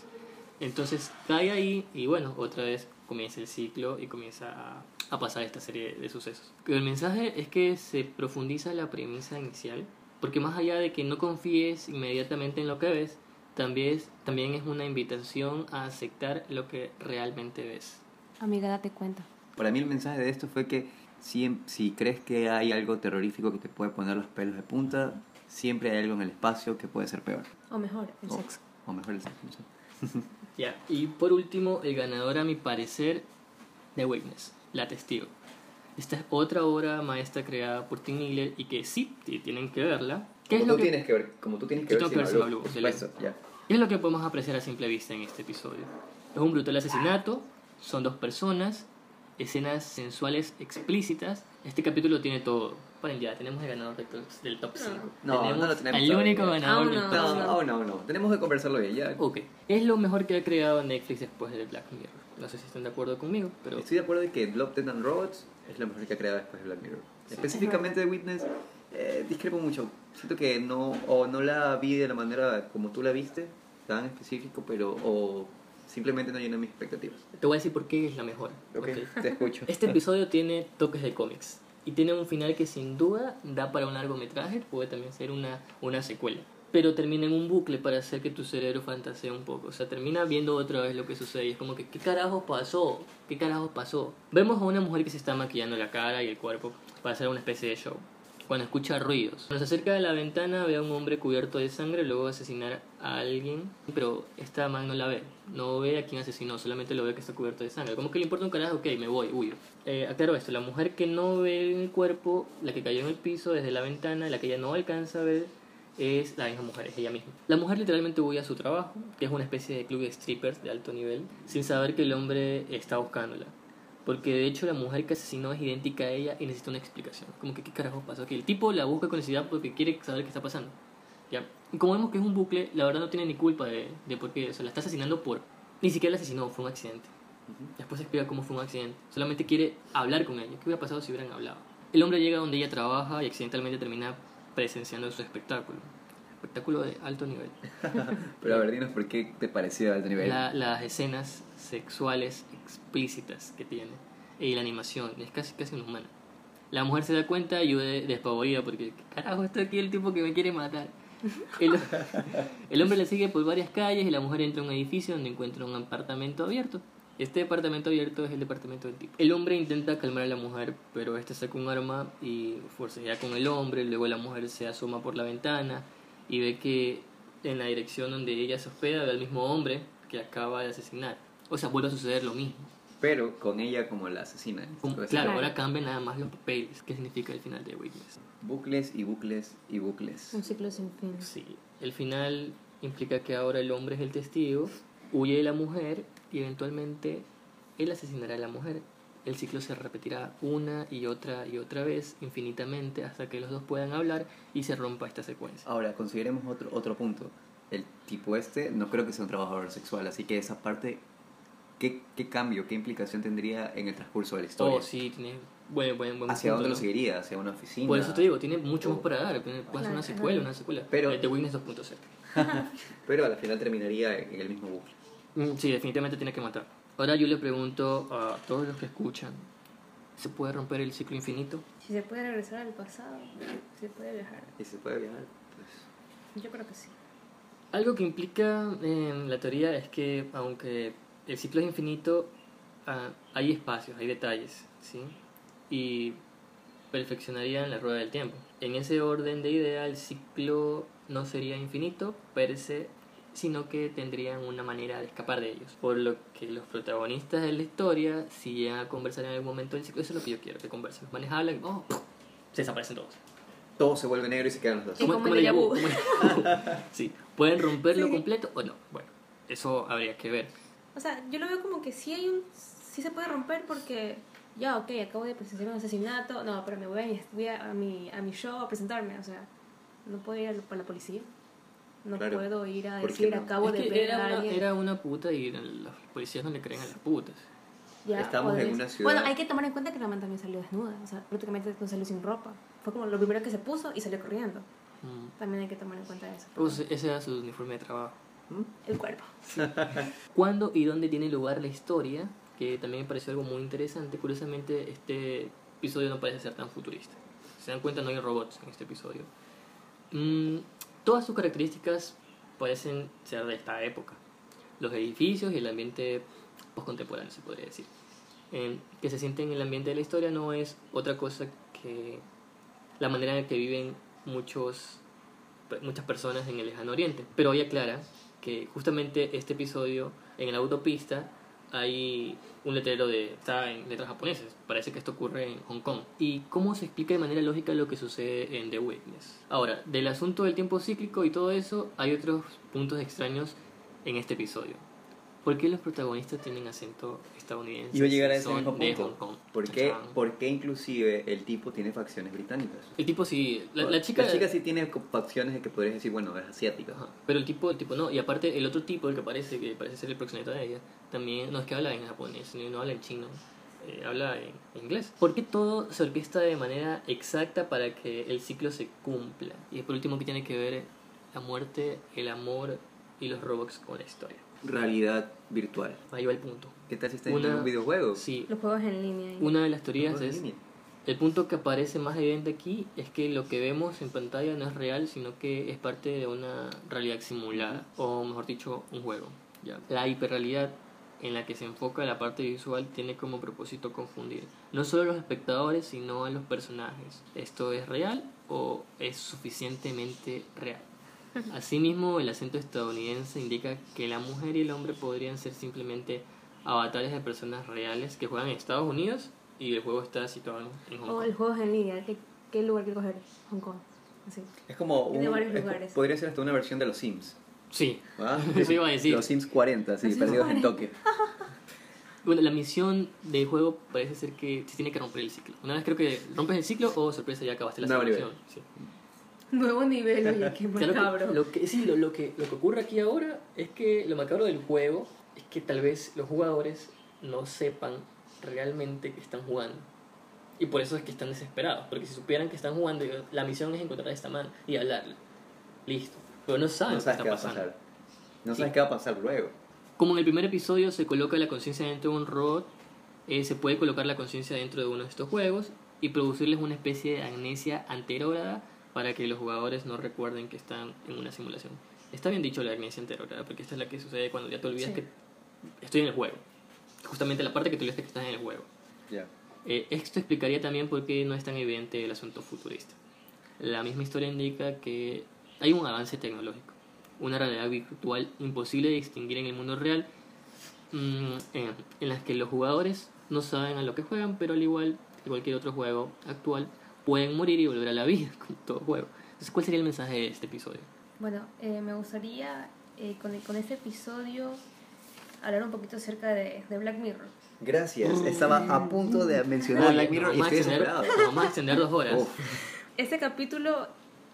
Entonces cae ahí y bueno, otra vez comienza el ciclo y comienza a, a pasar esta serie de sucesos. El mensaje es que se profundiza la premisa inicial, porque más allá de que no confíes inmediatamente en lo que ves, también es, también es una invitación a aceptar lo que realmente ves.
Amiga, date cuenta.
Para mí el mensaje de esto fue que si, si crees que hay algo terrorífico que te puede poner los pelos de punta, siempre hay algo en el espacio que puede ser peor.
O mejor, el
Oh.
sexo.
O mejor el sexo.
Ya, y por último, el ganador a mi parecer, The Witness, La Testigo. Esta es otra obra maestra creada por Tim Miller y que sí, tienen que verla. ¿Qué es
Como
lo
tú
que,
tienes que ver, como tú tienes que
Yo
ver, Blue,
Blue,
por supuesto, ya.
¿Qué es lo que podemos apreciar a simple vista en este episodio? Es un brutal asesinato, son dos personas, escenas sensuales explícitas. Este capítulo tiene todo. Bueno, ya, tenemos el ganador del top, del top 5.
No, no lo tenemos
El
todavía.
único ganador
Aún
del
no.
top
No,
5.
no, no, no. Tenemos que conversarlo bien. Ya.
Ok, es lo mejor que ha creado Netflix después de Black Mirror. No sé si están de acuerdo conmigo, pero
Estoy de acuerdo de que Love, Death and Robots es lo mejor que ha creado después de Black Mirror. Específicamente de Witness, eh, discrepo mucho. Siento que no, o no la vi de la manera como tú la viste, tan específico, pero o simplemente no llenó mis expectativas.
te voy a decir por qué es la mejor.
Ok,
ok.
te escucho.
Este episodio tiene toques de cómics y tiene un final que sin duda da para un largometraje, puede también ser una, una secuela. Pero termina en un bucle para hacer que tu cerebro fantasee un poco. O sea, termina viendo otra vez lo que sucede. Y es como que, ¿qué carajos pasó? ¿Qué carajos pasó? Vemos a una mujer que se está maquillando la cara y el cuerpo para hacer una especie de show. Cuando escucha ruidos. Cuando se acerca a la ventana ve a un hombre cubierto de sangre luego de asesinar a alguien. Pero esta man no la ve. No ve a quién asesinó, solamente lo ve que está cubierto de sangre. Como que le importa un carajo, ok, me voy, huyo. Eh, aclaro esto, la mujer que no ve el cuerpo, la que cayó en el piso desde la ventana, la que ella no alcanza a ver, es la misma mujer, es ella misma. La mujer literalmente huye a su trabajo, que es una especie de club de strippers de alto nivel, sin saber que el hombre está buscándola. Porque de hecho la mujer que asesinó es idéntica a ella y necesita una explicación. Como que qué carajo pasó. Que el tipo la busca con necesidad porque quiere saber qué está pasando. ¿Ya? Y como vemos que es un bucle, la verdad no tiene ni culpa de, de por qué. O sea, la está asesinando por... Ni siquiera la asesinó, fue un accidente. Después explica cómo fue un accidente. Solamente quiere hablar con ella. ¿Qué hubiera pasado si hubieran hablado? El hombre llega donde ella trabaja y accidentalmente termina presenciando su espectáculo. Espectáculo de alto nivel.
Pero a ver, dinos por qué te pareció de alto nivel.
La- las escenas sexuales explícitas que tiene y la animación es casi casi inhumana. La mujer se da cuenta y yo de- despavorida porque "¿Qué carajo está aquí el tipo que me quiere matar. El, el hombre le sigue por varias calles y la mujer entra a un edificio donde encuentra un apartamento abierto. Este departamento abierto es el departamento del tipo. El hombre intenta calmar a la mujer, pero este saca un arma y forcejea con el hombre. Luego la mujer se asoma por la ventana y ve que en la dirección donde ella se hospeda ve al mismo hombre que acaba de asesinar. O sea, vuelve a suceder lo mismo.
Pero con ella como la asesina.
Como- Claro. ahora cambian nada más los papeles. ¿Qué significa el final de Witness?
Bucles y bucles y bucles.
Un ciclo sin fin.
Sí, el final implica que ahora el hombre es el testigo, huye de la mujer y eventualmente él asesinará a la mujer. El ciclo se repetirá una y otra y otra vez infinitamente hasta que los dos puedan hablar y se rompa esta secuencia.
Ahora, consideremos otro, otro punto. El tipo este no creo que sea un trabajador sexual, así que esa parte, ¿qué, qué cambio, qué implicación tendría en el transcurso de la historia?
Oh, sí, tiene buen, buen, buen
¿Hacia
punto,
dónde lo
¿no?
seguiría? ¿Hacia una oficina?
Por eso te digo, tiene mucho más
Oh.
para dar. Puede ser una
Claro,
secuela,
claro.
una secuela.
Pero-
Eh, The Witness 2.0.
Pero al final terminaría en el mismo bucle.
Mm, Sí, definitivamente tiene que matar. Ahora yo le pregunto a todos los que escuchan, ¿se puede romper el ciclo infinito?
Si se puede regresar al pasado, si se puede viajar.
Y se puede viajar, pues...
Yo creo que sí.
Algo que implica en la teoría es que aunque el ciclo es infinito, ah, hay espacios, hay detalles, ¿sí? Y perfeccionarían la rueda del tiempo. En ese orden de idea, el ciclo no sería infinito per se, sino que tendrían una manera de escapar de ellos. Por lo que los protagonistas de la historia, si llegan a conversar en algún momento del ciclo, eso es lo que yo quiero, que conversen. Los manes hablan, oh, se desaparecen todos.
Todo se vuelve negro y se quedan los dos.
Sí. como el
como el. Sí, pueden romperlo
Sí.
completo o no. Bueno, eso habría que ver.
O sea, yo lo veo como que sí hay un... Sí se puede romper porque... Ya, ok, acabo de presenciar un asesinato. No, pero me voy a, voy a, a mi, a mi show a presentarme. O sea, no puedo ir a la- para la policía. No
Claro.
puedo ir a
¿Por qué
decir,
no?
acabo
Es
de
que
ver
era,
a
una,
alguien.
era una puta y los policías no le creen a las putas.
Ya,
Estamos en una ciudad-
Bueno, hay que tomar en cuenta que la man también salió desnuda. O sea, prácticamente no salió sin ropa. Fue como lo primero que se puso y salió corriendo.
Mm.
También hay que tomar en cuenta eso.
Pues ese era su uniforme de trabajo.
El cuerpo.
¿Cuándo y dónde tiene lugar la historia? Que también me pareció algo muy interesante. Curiosamente, este episodio no parece ser tan futurista. Se dan cuenta, no hay robots en este episodio. Mm, todas sus características parecen ser de esta época. Los edificios y el ambiente postcontemporáneo, se podría decir. Que se siente en el ambiente de la historia no es otra cosa que la manera en que viven muchos, muchas personas en el lejano oriente. Pero hoy aclara que justamente este episodio en la autopista hay un letrero de está en letras japonesas. Parece que esto ocurre en Hong Kong. ¿Y cómo se explica de manera lógica lo que sucede en The Witness? Ahora, del asunto del tiempo cíclico y todo eso, hay otros puntos extraños en este episodio. ¿Por qué los protagonistas tienen acento estadounidense?
Iba a llegar a ese mismo
de
punto.
Hong Kong?
¿Por qué. ¿Por qué inclusive el tipo tiene facciones británicas?
El tipo sí, la, la chica...
La chica sí tiene facciones de que podrías decir, bueno, es asiática.
Ajá, Pero el tipo, el tipo no, y aparte el otro tipo, el que parece que parece ser el proxeneta de ella, también no es que habla en japonés, ni no habla en chino, eh, habla en inglés. ¿Por qué todo se orquesta de manera exacta para que el ciclo se cumpla? Y por último, ¿qué tiene que ver la muerte, el amor y los robots con la historia?
Realidad virtual.
Ahí va el punto.
¿Qué tal si está en
Una-
un videojuego?
Sí,
Los juegos en línea.
una de las teorías
en
es. El punto que aparece más evidente aquí es que lo que vemos en pantalla no es real, sino que es parte de una realidad simulada, o mejor dicho, un juego. ¿ya? La hiperrealidad en la que se enfoca la parte visual tiene como propósito confundir no solo a los espectadores, sino a los personajes. ¿Esto es real o es suficientemente real? Asimismo, el acento estadounidense indica que la mujer y el hombre podrían ser simplemente avatares de personas reales que juegan en Estados Unidos y el juego está situado en Hong
O
Kong.
el juego en línea. ¿Qué, qué lugar que coger? Hong Kong. Así.
Es como
Tiene
un,
varios
es podría ser hasta una versión de los Sims.
Sí,
¿ah?
Eso iba a decir.
Los Sims 40, sí, perdidos en
40.
Tokio.
bueno, la misión del juego parece ser que se tiene que romper el ciclo. Una vez creo que rompes el ciclo o sorpresa ya acabaste la
nivel.
Sí.
Nuevo nivel, oye, qué macabro.
lo que, sí, lo, lo que, lo que ocurre aquí ahora es que lo macabro del juego es que tal vez los jugadores no sepan realmente que están jugando. Y por eso es que están desesperados. Porque si supieran que están jugando, la misión es encontrar a esta man y hablarle. Listo. Pero no saben
No
qué
sabes
está
qué va a
pasando.
pasar. No
Sí.
sabes qué va a pasar luego.
Como en el primer episodio se coloca la conciencia dentro de un robot, eh, se puede colocar la conciencia dentro de uno de estos juegos y producirles una especie de amnesia anterógrada para que los jugadores no recuerden que están en una simulación. Está bien dicho la amnesia anterógrada, porque esta es la que sucede cuando ya te olvidas
Sí.
que estoy en el juego. Justamente la parte que te olvidas que estás en el juego. Eh, esto explicaría también por qué no es tan evidente el asunto futurista. La misma historia indica que hay un avance tecnológico, una realidad virtual imposible de distinguir en el mundo real, mm, en, en las que los jugadores no saben a lo que juegan, pero al igual que cualquier otro juego actual, pueden morir y volver a la vida, como todo juego. Entonces, ¿cuál sería el mensaje de este episodio?
Bueno, eh, me gustaría eh, con, con este episodio hablar un poquito acerca de, de Black Mirror.
Gracias. Estaba a punto de mencionar Black Mirror y estoy desesperado.
vamos a extender dos horas.
Uf.
Este capítulo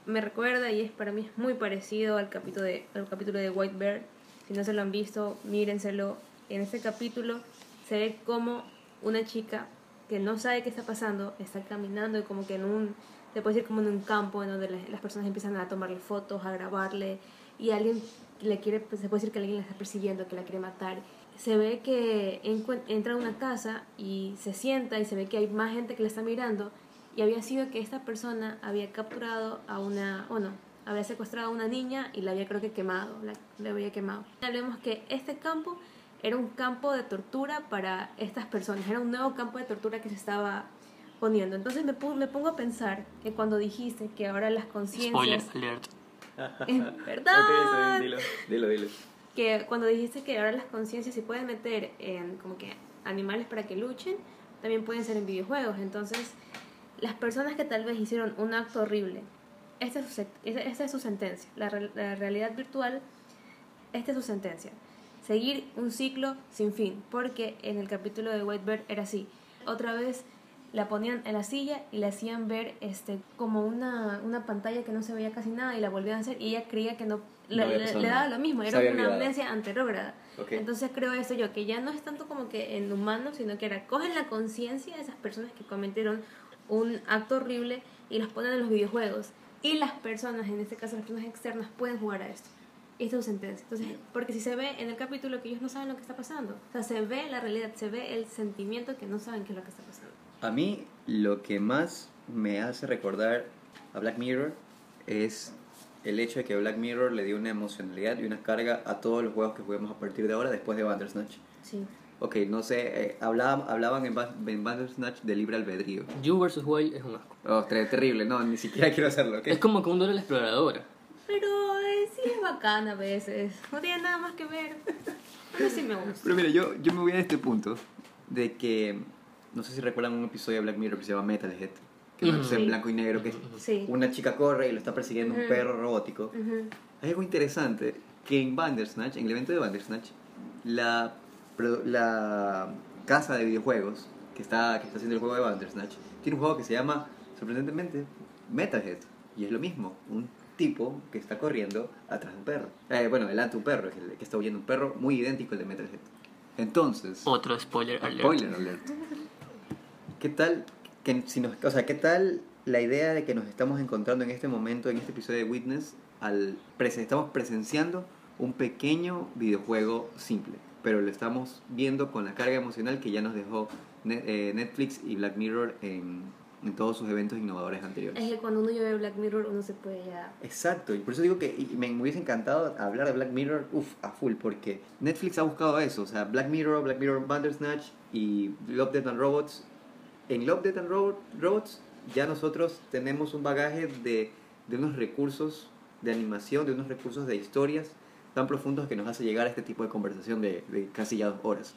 me recuerda y es para mí es muy parecido al capítulo de, al capítulo de White Bear. Si no se lo han visto, mírenselo. En este capítulo se ve como una chica que no sabe qué está pasando está caminando y como que en un, se puede decir como en un campo en donde la- las personas empiezan a tomarle fotos, a grabarle y alguien le quiere, pues, se puede decir que alguien la está persiguiendo, que la quiere matar. Se ve que entra a una casa y se sienta y se ve que hay más gente que la está mirando y había sido que esta persona había capturado a una, bueno, había secuestrado a una niña y la había creo que quemado, la, la había quemado. Vemos que este campo era un campo de tortura para estas personas, era un nuevo campo de tortura que se estaba poniendo. Entonces me, me pongo a pensar que cuando dijiste que ahora las
Spoiler
conciencias...
alert.
Es verdad.
Ok, está bien, dilo, dilo, dilo.
que cuando dijiste que ahora las conciencias se pueden meter en como que animales para que luchen, también pueden ser en videojuegos. Entonces, las personas que tal vez hicieron un acto horrible, esta es su, esta- es su sentencia. La, la realidad virtual, esta es su sentencia. Seguir un ciclo sin fin, porque en el capítulo de White Bird era así. Otra vez la ponían en la silla y le hacían ver este como una, una pantalla que no se veía casi nada y la volvían a hacer y ella creía que no,
No
le, le- daba lo mismo, era una
olvidado.
amnesia anterrógrada.
Ok.
Entonces creo eso yo, que ya no es tanto como que en humanos, sino que era cogen la conciencia de esas personas que cometieron un acto horrible y los ponen en los videojuegos. Y las personas, en este caso las personas externas, pueden jugar a esto. Esta es su sentencia. Entonces, porque si se ve en el capítulo que ellos no saben lo que está pasando. O sea, se ve la realidad, se ve el sentimiento que no saben qué es lo que está pasando.
A mí lo que más me hace recordar a Black Mirror es el hecho de que Black Mirror le dio una emocionalidad y una carga a todos los juegos que juguemos a partir de ahora después de Bandersnatch.
Sí.
Ok, no sé, eh, hablaban, hablaban en, Ba- en Bandersnatch de libre albedrío.
You vs. Wild es un asco.
Oh, ter- terrible, no, ni siquiera quiero hacerlo, ¿ok?
Es como que un Dora la exploradora.
Pero eh, sí es bacana a veces. No tiene nada más que ver. Mí sí me gusta.
Pero mira, yo, yo me voy a este punto de que, no sé si recuerdan un episodio de Black Mirror que se llama Metalhead, que es
Ujú.
en
Sí.
blanco y negro, que es
Sí.
una chica corre y lo está persiguiendo un
Ujú.
perro robótico.
Ujú.
Hay algo interesante que en Bandersnatch, en el evento de Bandersnatch, la, la casa de videojuegos que está, que está haciendo el juego de Bandersnatch tiene un juego que se llama, sorprendentemente, Metalhead. Y es lo mismo, un tipo que está corriendo atrás de un perro. Eh, bueno, delante de un perro, el que está huyendo un perro muy idéntico al de Metalhead. Entonces,
Otro spoiler alert.
spoiler alert. ¿Qué tal, que si nos, o sea, qué tal la idea de que nos estamos encontrando en este momento, en este episodio de Witness, al estamos presenciando un pequeño videojuego simple, pero lo estamos viendo con la carga emocional que ya nos dejó eh, Netflix y Black Mirror en, en todos sus eventos innovadores anteriores.
Es que cuando uno ve Black Mirror uno se puede ya...
Exacto, y por eso digo que me, hubiese encantado hablar de Black Mirror, uff, a full, porque Netflix ha buscado eso, o sea, Black Mirror, Black Mirror Bandersnatch y Love, Death and Robots. En Love, Death and Ro- Robots ya nosotros tenemos un bagaje de, de unos recursos de animación, de unos recursos de historias tan profundos que nos hace llegar a este tipo de conversación de, de casi ya dos horas.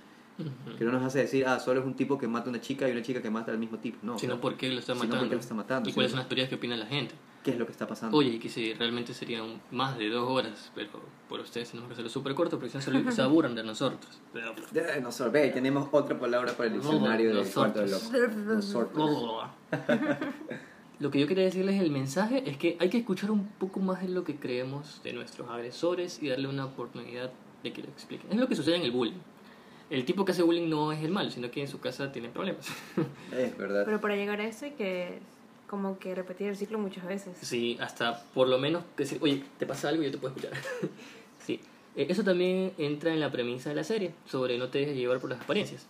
Que no nos hace decir, ah, solo es un tipo que mata a una chica y una chica que mata al mismo tipo. No,
Sino
o sea,
por qué lo está
sino
matando.
porque lo está matando,
Y cuáles son las teorías que opina la gente.
¿qué es lo que está pasando?
Oye, y que si realmente serían más de dos horas, pero por ustedes tenemos que hacerlo súper corto porque si no se, se aburran de nosotros.
De- Nosotros, ve, tenemos otra palabra para el diccionario del
Nosotros.
cuarto de loco. Nosotros.
Lo que yo quería decirles el mensaje es que hay que escuchar un poco más de lo que creemos de nuestros agresores y darle una oportunidad de que lo expliquen. Es lo que sucede en el bullying. El tipo que hace bullying no es el malo, sino que en su casa tiene problemas.
Es verdad.
Pero para llegar a eso hay que como que repetir el ciclo muchas veces.
Sí, hasta por lo menos decir, oye, te pasa algo y yo te puedo escuchar. sí, Eh, eso también entra en la premisa de la serie, sobre no te dejes llevar por las apariencias.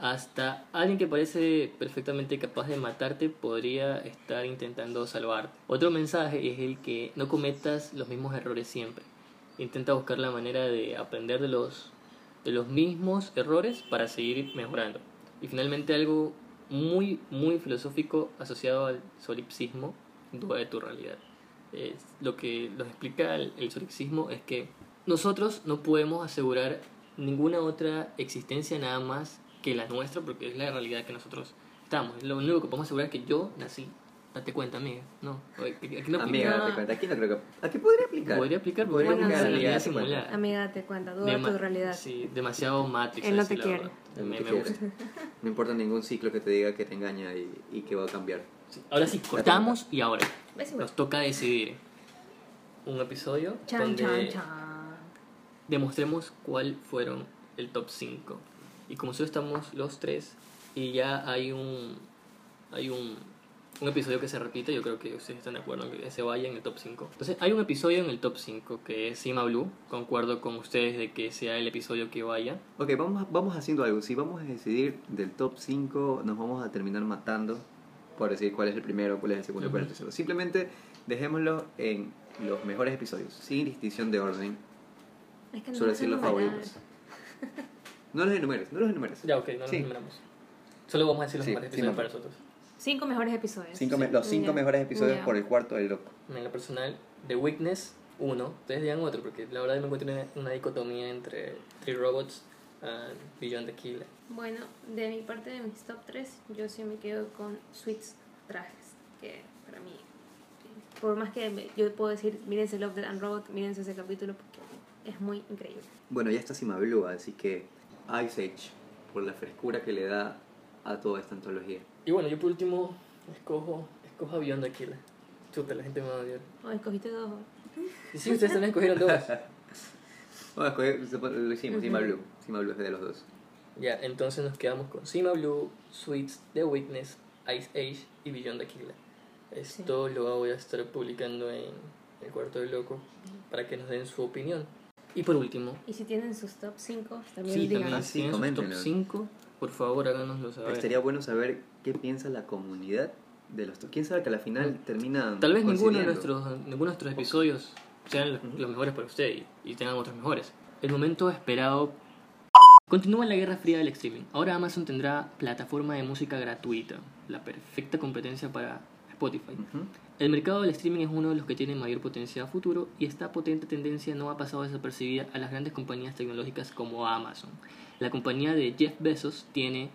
Hasta alguien que parece perfectamente capaz de matarte podría estar intentando salvarte. Otro mensaje es el que no cometas los mismos errores siempre. Intenta buscar la manera de aprender de los, de los mismos errores para seguir mejorando. Y finalmente algo muy, muy filosófico asociado al solipsismo, duda de tu realidad. Lo que nos explica el, el solipsismo es que nosotros no podemos asegurar ninguna otra existencia nada más que la nuestra porque es la realidad que nosotros estamos. Lo único que podemos asegurar es que yo nací. Date cuenta, amiga. No, aquí aquí no aplica.
Amiga, date cuenta. Aquí no creo que. Aquí podría aplicar.
Podría aplicar
Podría
realidad simulada.
Amiga, date cuenta, duda de
Dema-
tu realidad.
Sí, demasiado Matrix.
Él no te quiere.
Él no
Me,
te
me
quiere.
gusta.
No importa ningún ciclo que te diga que te engaña y, y que va a cambiar.
Sí. Ahora sí, cortamos y ahora nos toca decidir un episodio
Chan,
donde
chan, chan.
demostremos cuál fueron el top 5. Y como solo estamos los tres y ya hay un hay un, un episodio que se repite, yo creo que ustedes están de acuerdo en que se vaya en el top 5. Entonces, hay un episodio en el top 5 que es Sima Blue. Concuerdo con ustedes de que sea el episodio que vaya.
Ok, vamos, a- vamos haciendo algo. Si vamos a decidir del top 5, nos vamos a terminar matando por decir cuál es el primero, cuál es el segundo, cuál es el tercero. Simplemente dejémoslo en los mejores episodios, sin distinción de orden.
Es que no a
decir los favoritos. No los enumeres, no los enumeres.
Ya, ok, no nos
Sí.
enumeramos. Solo vamos a decir los
Sí,
mejores episodios para nosotros.
Cinco mejores episodios.
Cinco me- los cinco
Ya.
mejores episodios
Ya.
por el cuarto del loco.
En lo personal, The Weakness, uno. Ustedes digan otro, porque la verdad me encuentro una, una dicotomía entre Three Robots y Beyond the Killer.
Bueno, de mi parte de mis top 3, yo sí me quedo con Sweets Trajes, que para mí, por más que me- yo puedo decir, mírense Love, Death and Robot, mírense ese capítulo, porque es muy increíble.
Bueno, ya está Cima Blue, así que Ice Age, por la frescura que le da a toda esta antología.
Y bueno, yo por último escojo, escojo a Beyond the Killer. Chuta, la gente me va a odiar.
Oh, escogiste dos.
Y sí, ustedes también escogieron dos.
Bueno, escogí- lo hicimos, Cima. Blue. Cima Blue es de los dos.
Ya, entonces nos quedamos con Cima Blue, Sweets, The Weakness, Ice Age y Beyond the Killer. Esto lo voy a estar publicando en el cuarto del loco para que nos den su opinión. Y por último,
Y si tienen sus top 5, también
sí,
digan.
también si
sí,
tienen su top
coméntenlo.
5, por favor háganoslo saber.
Estaría bueno saber qué piensa la comunidad de los... ¿Quién sabe que a la final termina
Tal vez ninguno de, nuestros, ninguno de nuestros episodios sean los, los mejores para usted y, y tengan otros mejores. El momento esperado. Continúa la guerra fría del streaming. Ahora Amazon tendrá plataforma de música gratuita, la perfecta competencia para Spotify. El mercado del streaming es uno de los que tiene mayor potencia a futuro y esta potente tendencia no ha pasado desapercibida a las grandes compañías tecnológicas como Amazon. La compañía de Jeff Bezos tiene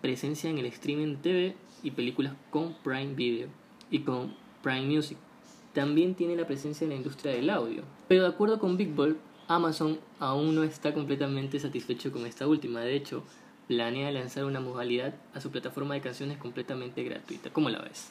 presencia en el streaming TV y películas con Prime Video y con Prime Music. También tiene la presencia en la industria del audio. Pero de acuerdo con Big Ball, Amazon aún no está completamente satisfecho con esta última. De hecho, planea lanzar una modalidad a su plataforma de canciones completamente gratuita. ¿Cómo la ves?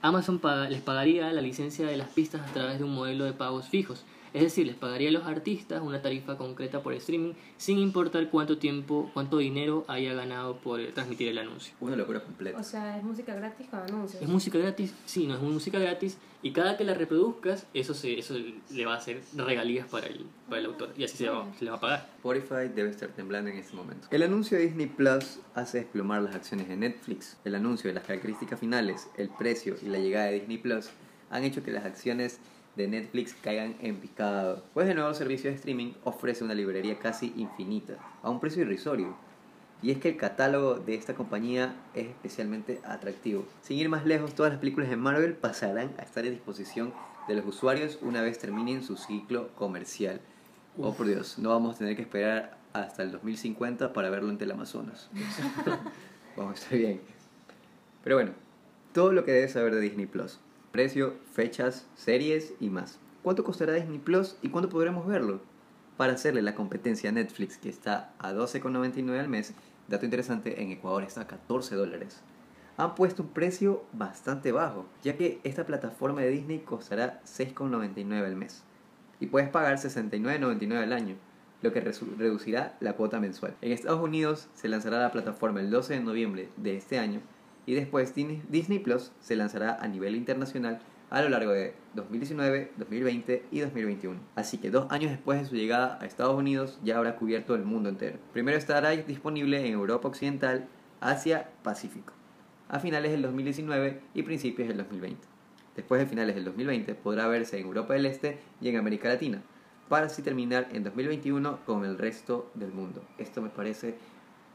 Amazon les pagaría la licencia de las pistas a través de un modelo de pagos fijos. Es decir, les pagaría a los artistas una tarifa concreta por streaming sin importar cuánto tiempo, cuánto dinero haya ganado por transmitir el anuncio.
Una locura completa.
O sea, es música gratis con anuncios.
¿Es música gratis? Sí, no es música gratis. Y cada que la reproduzcas, eso, se, eso le va a hacer regalías para el, para el autor. Y así se, va, se le va a pagar.
Spotify debe estar temblando en este momento. El anuncio de Disney Plus hace desplomar las acciones de Netflix. El anuncio de las características finales, el precio y la llegada de Disney Plus han hecho que las acciones de Netflix caigan en picado. Pues el nuevo servicio de streaming ofrece una librería casi infinita, a un precio irrisorio. Y es que el catálogo de esta compañía es especialmente atractivo. Sin ir más lejos, todas las películas de Marvel pasarán a estar a disposición de los usuarios una vez terminen su ciclo comercial. Oh, por Dios, no vamos a tener que esperar hasta el 2050 para verlo en Teleamazonas. vamos a estar bien. Pero bueno, todo lo que debes saber de Disney Plus. Precio, fechas, series y más. ¿Cuánto costará Disney Plus y cuándo podremos verlo? Para hacerle la competencia a Netflix, que está a 12,99 al mes, dato interesante, en Ecuador está a 14 dólares. Han puesto un precio bastante bajo, ya que esta plataforma de Disney costará 6,99 al mes y puedes pagar 69.99 al año, lo que reducirá la cuota mensual. En Estados Unidos se lanzará la plataforma el 12 de noviembre de este año y después Disney Plus se lanzará a nivel internacional a lo largo de 2019, 2020 y 2021. Así que dos años después de su llegada a Estados Unidos ya habrá cubierto el mundo entero. Primero estará disponible en Europa Occidental, Asia, Pacífico, a finales del 2019 y principios del 2020. Después de finales del 2020 podrá verse en Europa del Este y en América Latina, para así terminar en 2021 con el resto del mundo. Esto me parece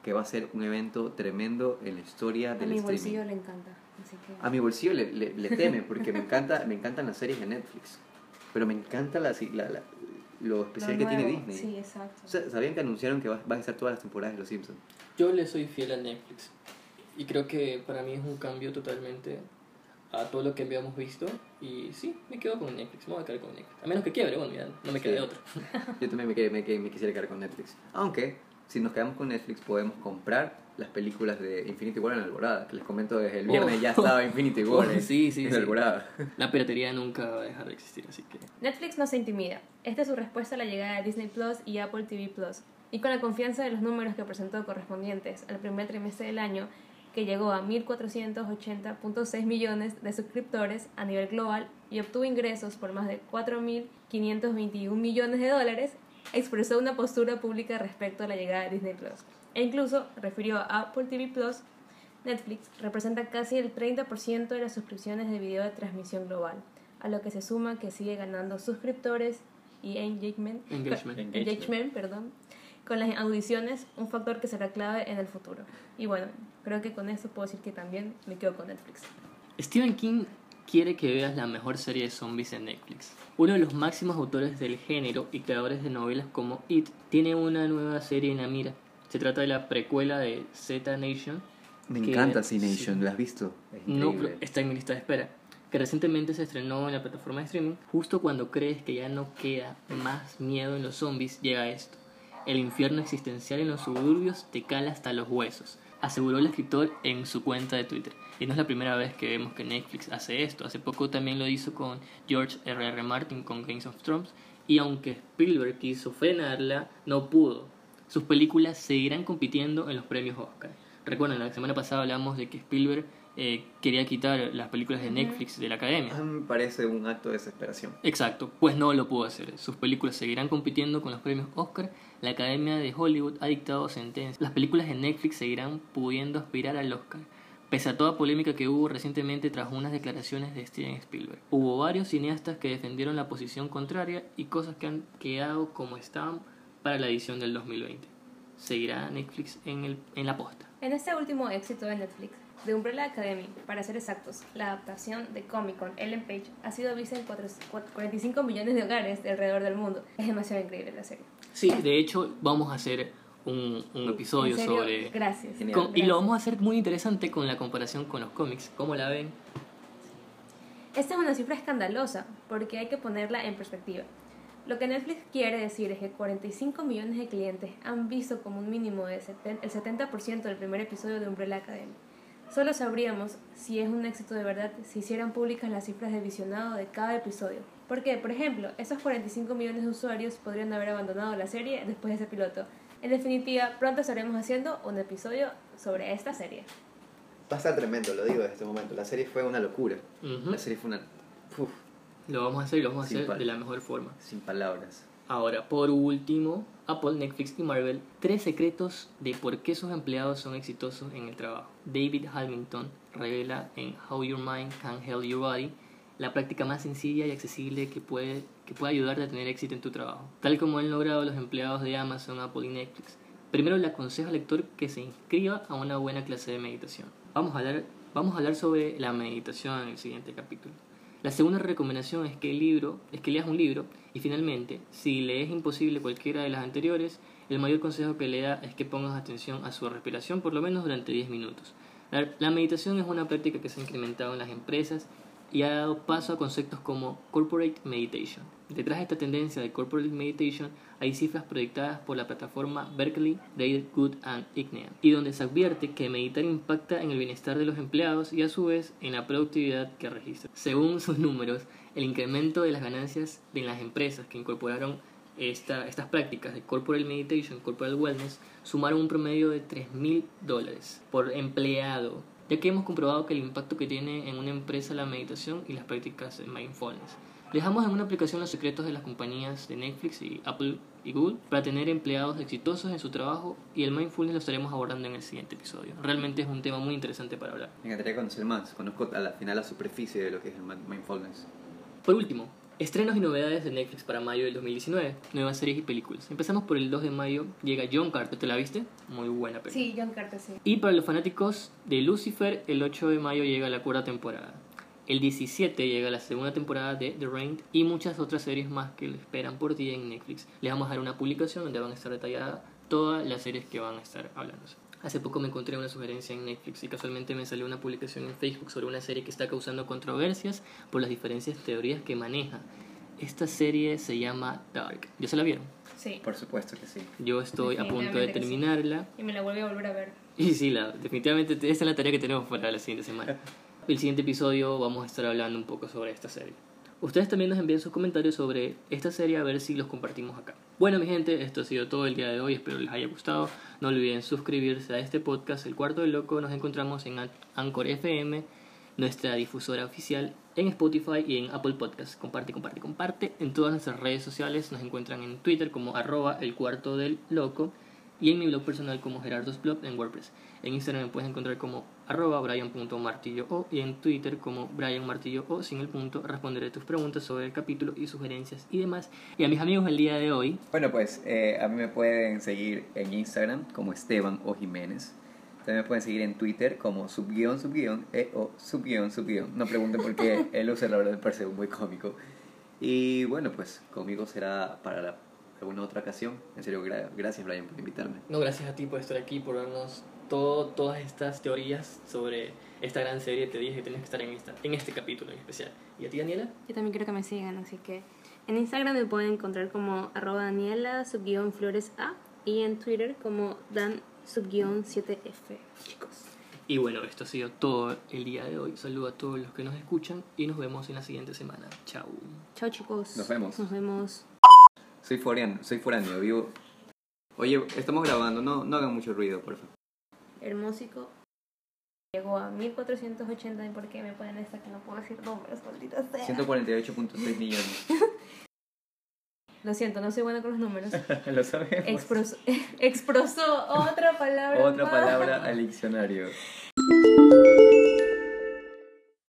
que va a ser un evento tremendo en la historia
A
del
mi
streaming.
bolsillo le encanta. Así que...
A mi bolsillo le, le- le teme porque me encanta me encantan las series de Netflix, pero me encanta la, la- la- lo especial
Lo
que tiene Disney.
Sí, exacto.
O sea, ¿Sabían que anunciaron que va- van a estar todas las temporadas de Los Simpsons?
Yo le soy fiel a Netflix. Y creo que para mí es un cambio totalmente a todo lo que habíamos visto. Y sí, me quedo con Netflix. Me voy a quedar con Netflix. A menos que quiebre, bueno, ya no me
Sí.
quede de otra.
Yo también me, que- me, que- me quisiera quedar con Netflix. Aunque, si nos quedamos con Netflix, podemos comprar las películas de Infinity War en Alborada. Que les comento desde el viernes
Oh.
ya estaba Infinity War
Oh,
en,
sí, sí,
en
sí.
Alborada.
La piratería nunca va a dejar de existir, así que...
Netflix no se intimida. Esta es su respuesta a la llegada de Disney Plus y Apple TV Plus. Y con la confianza de los números que presentó correspondientes al primer trimestre del año, que llegó a 1.480.6 millones de suscriptores a nivel global y obtuvo ingresos por más de 4.521 millones de dólares, expresó una postura pública respecto a la llegada de Disney Plus. E incluso refirió a Apple TV Plus Netflix representa casi el 30% de las suscripciones de video de transmisión global, a lo que se suma que sigue ganando suscriptores y engagement,
Engagement.
engagement, perdón, con las audiciones, un factor que será clave en el futuro. Y bueno, creo que con esto puedo decir que también me quedo con Netflix.
Stephen King quiere que veas la mejor serie de zombies en Netflix. Uno de los máximos autores del género y creadores de novelas como It tiene una nueva serie en la mira. Se trata de la precuela de Z Nation.
Me
que-
encanta C-Nation,
sí.
¿lo has visto? Es
No, está en mi lista de espera. Que recientemente se estrenó en la plataforma de streaming. Justo cuando crees que ya no queda más miedo en los zombies, llega esto. El infierno existencial en los suburbios te cala hasta los huesos, aseguró el escritor en su cuenta de Twitter. Y no es la primera vez que vemos que Netflix hace esto. Hace poco también lo hizo con George R. R. Martin con Games of Thrones. Y aunque Spielberg quiso frenarla, no pudo. Sus películas seguirán compitiendo en los premios Oscar. Recuerden, la semana pasada hablamos de que Spielberg eh, quería quitar las películas de Netflix de la academia.
Me parece un acto de desesperación.
Exacto, pues no lo pudo hacer. Sus películas seguirán compitiendo con los premios Oscar. La Academia de Hollywood ha dictado sentencia. Las películas de Netflix seguirán pudiendo aspirar al Oscar. Pese a toda polémica que hubo recientemente tras unas declaraciones de Steven Spielberg. Hubo varios cineastas que defendieron la posición contraria y cosas que han quedado como estaban para la edición del 2020. Seguirá Netflix en, el, en la posta.
En este último éxito de Netflix, The Umbrella Academy, para ser exactos, la adaptación de cómic con Ellen Page ha sido vista en cuatro- cua- 45 millones de hogares de alrededor del mundo. Es demasiado increíble la serie.
Sí, de hecho vamos a hacer un, un episodio sobre...
Gracias.
Con- y
Gracias.
lo vamos a hacer muy interesante con la comparación con los cómics. ¿Cómo la ven?
Esta es una cifra escandalosa porque hay que ponerla en perspectiva. Lo que Netflix quiere decir es que 45 millones de clientes han visto como un mínimo de el 70% del primer episodio de Umbrella Academy. Solo sabríamos si es un éxito de verdad si hicieran públicas las cifras de visionado de cada episodio. Porque, por ejemplo, esos 45 millones de usuarios podrían haber abandonado la serie después de ese piloto. En definitiva, pronto estaremos haciendo un episodio sobre esta serie.
Va a estar tremendo, lo digo desde este momento. La serie fue una locura. La serie fue una... Uf,
Lo vamos a hacer y lo vamos a
Sin
hacer de la mejor forma.
sin palabras.
Ahora, por último, Apple, Netflix y Marvel, tres secretos de por qué sus empleados son exitosos en el trabajo. David Hamilton revela en How Your Mind Can Help Your Body la práctica más sencilla y accesible que puede, que puede ayudarte a tener éxito en tu trabajo. Tal como han logrado los empleados de Amazon, Apple y Netflix. Primero le aconsejo al lector que se inscriba a una buena clase de meditación. Vamos a hablar, vamos a hablar sobre la meditación en el siguiente capítulo. La segunda recomendación es que el libro, es que leas un libro y finalmente, si le es imposible cualquiera de las anteriores, el mayor consejo que le da es que pongas atención a su respiración por lo menos durante 10 minutos. La, la meditación es una práctica que se ha incrementado en las empresas y ha dado paso a conceptos como corporate meditation. Detrás de esta tendencia de corporate meditation hay cifras proyectadas por la plataforma Berkeley, Dale Good and Ignean, y donde se advierte que meditar impacta en el bienestar de los empleados y a su vez en la productividad que registra. Según sus números, el incremento de las ganancias de las empresas que incorporaron esta- estas prácticas de corporate meditation, corporate wellness, sumaron un promedio de 3 mil dólares por empleado, ya que hemos comprobado que el impacto que tiene en una empresa la meditación y las prácticas de mindfulness. Dejamos en una aplicación los secretos de las compañías de Netflix y Apple y Google para tener empleados exitosos en su trabajo y el mindfulness lo estaremos abordando en el siguiente episodio. Realmente es un tema muy interesante para hablar.
Me encantaría conocer más. Conozco a la final la superficie de lo que es el mind- mindfulness.
Por último, estrenos y novedades de Netflix para mayo del 2019, nuevas series y películas. Empezamos por el 2 de mayo, llega John Carter, ¿te la viste? Muy buena película.
Sí, John Carter, sí.
Y para los fanáticos de Lucifer, el 8 de mayo llega la cuarta temporada. El 17 llega la segunda temporada de The Rain y muchas otras series más que le esperan por ti en Netflix. Les vamos a dar una publicación donde van a estar detalladas todas las series que van a estar hablándose. Hace poco me encontré una sugerencia en Netflix y casualmente me salió una publicación en Facebook sobre una serie que está causando controversias por las diferentes teorías que maneja. Esta serie se llama Dark. ¿Ya se la vieron?
Sí.
Por supuesto que sí.
Yo estoy a punto de
que sí.
terminarla.
Y me la vuelvo a volver a ver.
Y sí, la, definitivamente esta es la tarea que tenemos para la siguiente semana. El siguiente episodio vamos a estar hablando un poco sobre esta serie. Ustedes también nos envían sus comentarios sobre esta serie a ver si los compartimos acá. Bueno, mi gente, esto ha sido todo el día de hoy. Espero les haya gustado. No olviden suscribirse a este podcast, El Cuarto del Loco. Nos encontramos en An- Anchor FM, nuestra difusora oficial, en Spotify y en Apple Podcast. Comparte, comparte, comparte. En todas nuestras redes sociales nos encuentran en Twitter como arroba El Cuarto del Loco y en mi blog personal como Gerardo's Blog en WordPress. En Instagram me puedes encontrar como arroba brian.martillo o y en Twitter como Brian Martillo o sin el punto responderé tus preguntas sobre el capítulo y sugerencias y demás. Y a mis amigos el día de hoy,
Bueno, pues eh, a mí me pueden seguir en Instagram como Esteban o Jiménez. También me pueden seguir en Twitter como subguión, subguión, e o subguión, subguión. No pregunten por qué el user, la verdad, me parece muy cómico. Y bueno, pues conmigo será para la- alguna otra ocasión. En serio, gra- gracias Brian por invitarme.
no gracias a ti por estar aquí, por darnos todo, todas estas teorías sobre esta gran serie. Te dije que tenías que estar en, esta, en este capítulo en especial. ¿Y a ti, Daniela?
Yo también quiero que me sigan, así que en Instagram me pueden encontrar como arroba Daniela subguión flores A y en Twitter como Dan subguión 7F, chicos.
Y bueno, esto ha sido todo el día de hoy. Saludo a todos los que nos escuchan y nos vemos en la siguiente semana. Chao.
Chao chicos.
Nos vemos.
Nos vemos.
Soy foráneo, soy foráneo, vivo... Oye, estamos grabando, no, no hagan mucho ruido, por favor.
Hermósico. Llegó a 1480 y por qué me ponen esta que no puedo decir números, maldita sea.
148.6 millones.
Lo siento, no soy buena con los números.
Lo sabemos.
Expros- expresó otra palabra.
Otra
más.
palabra al diccionario.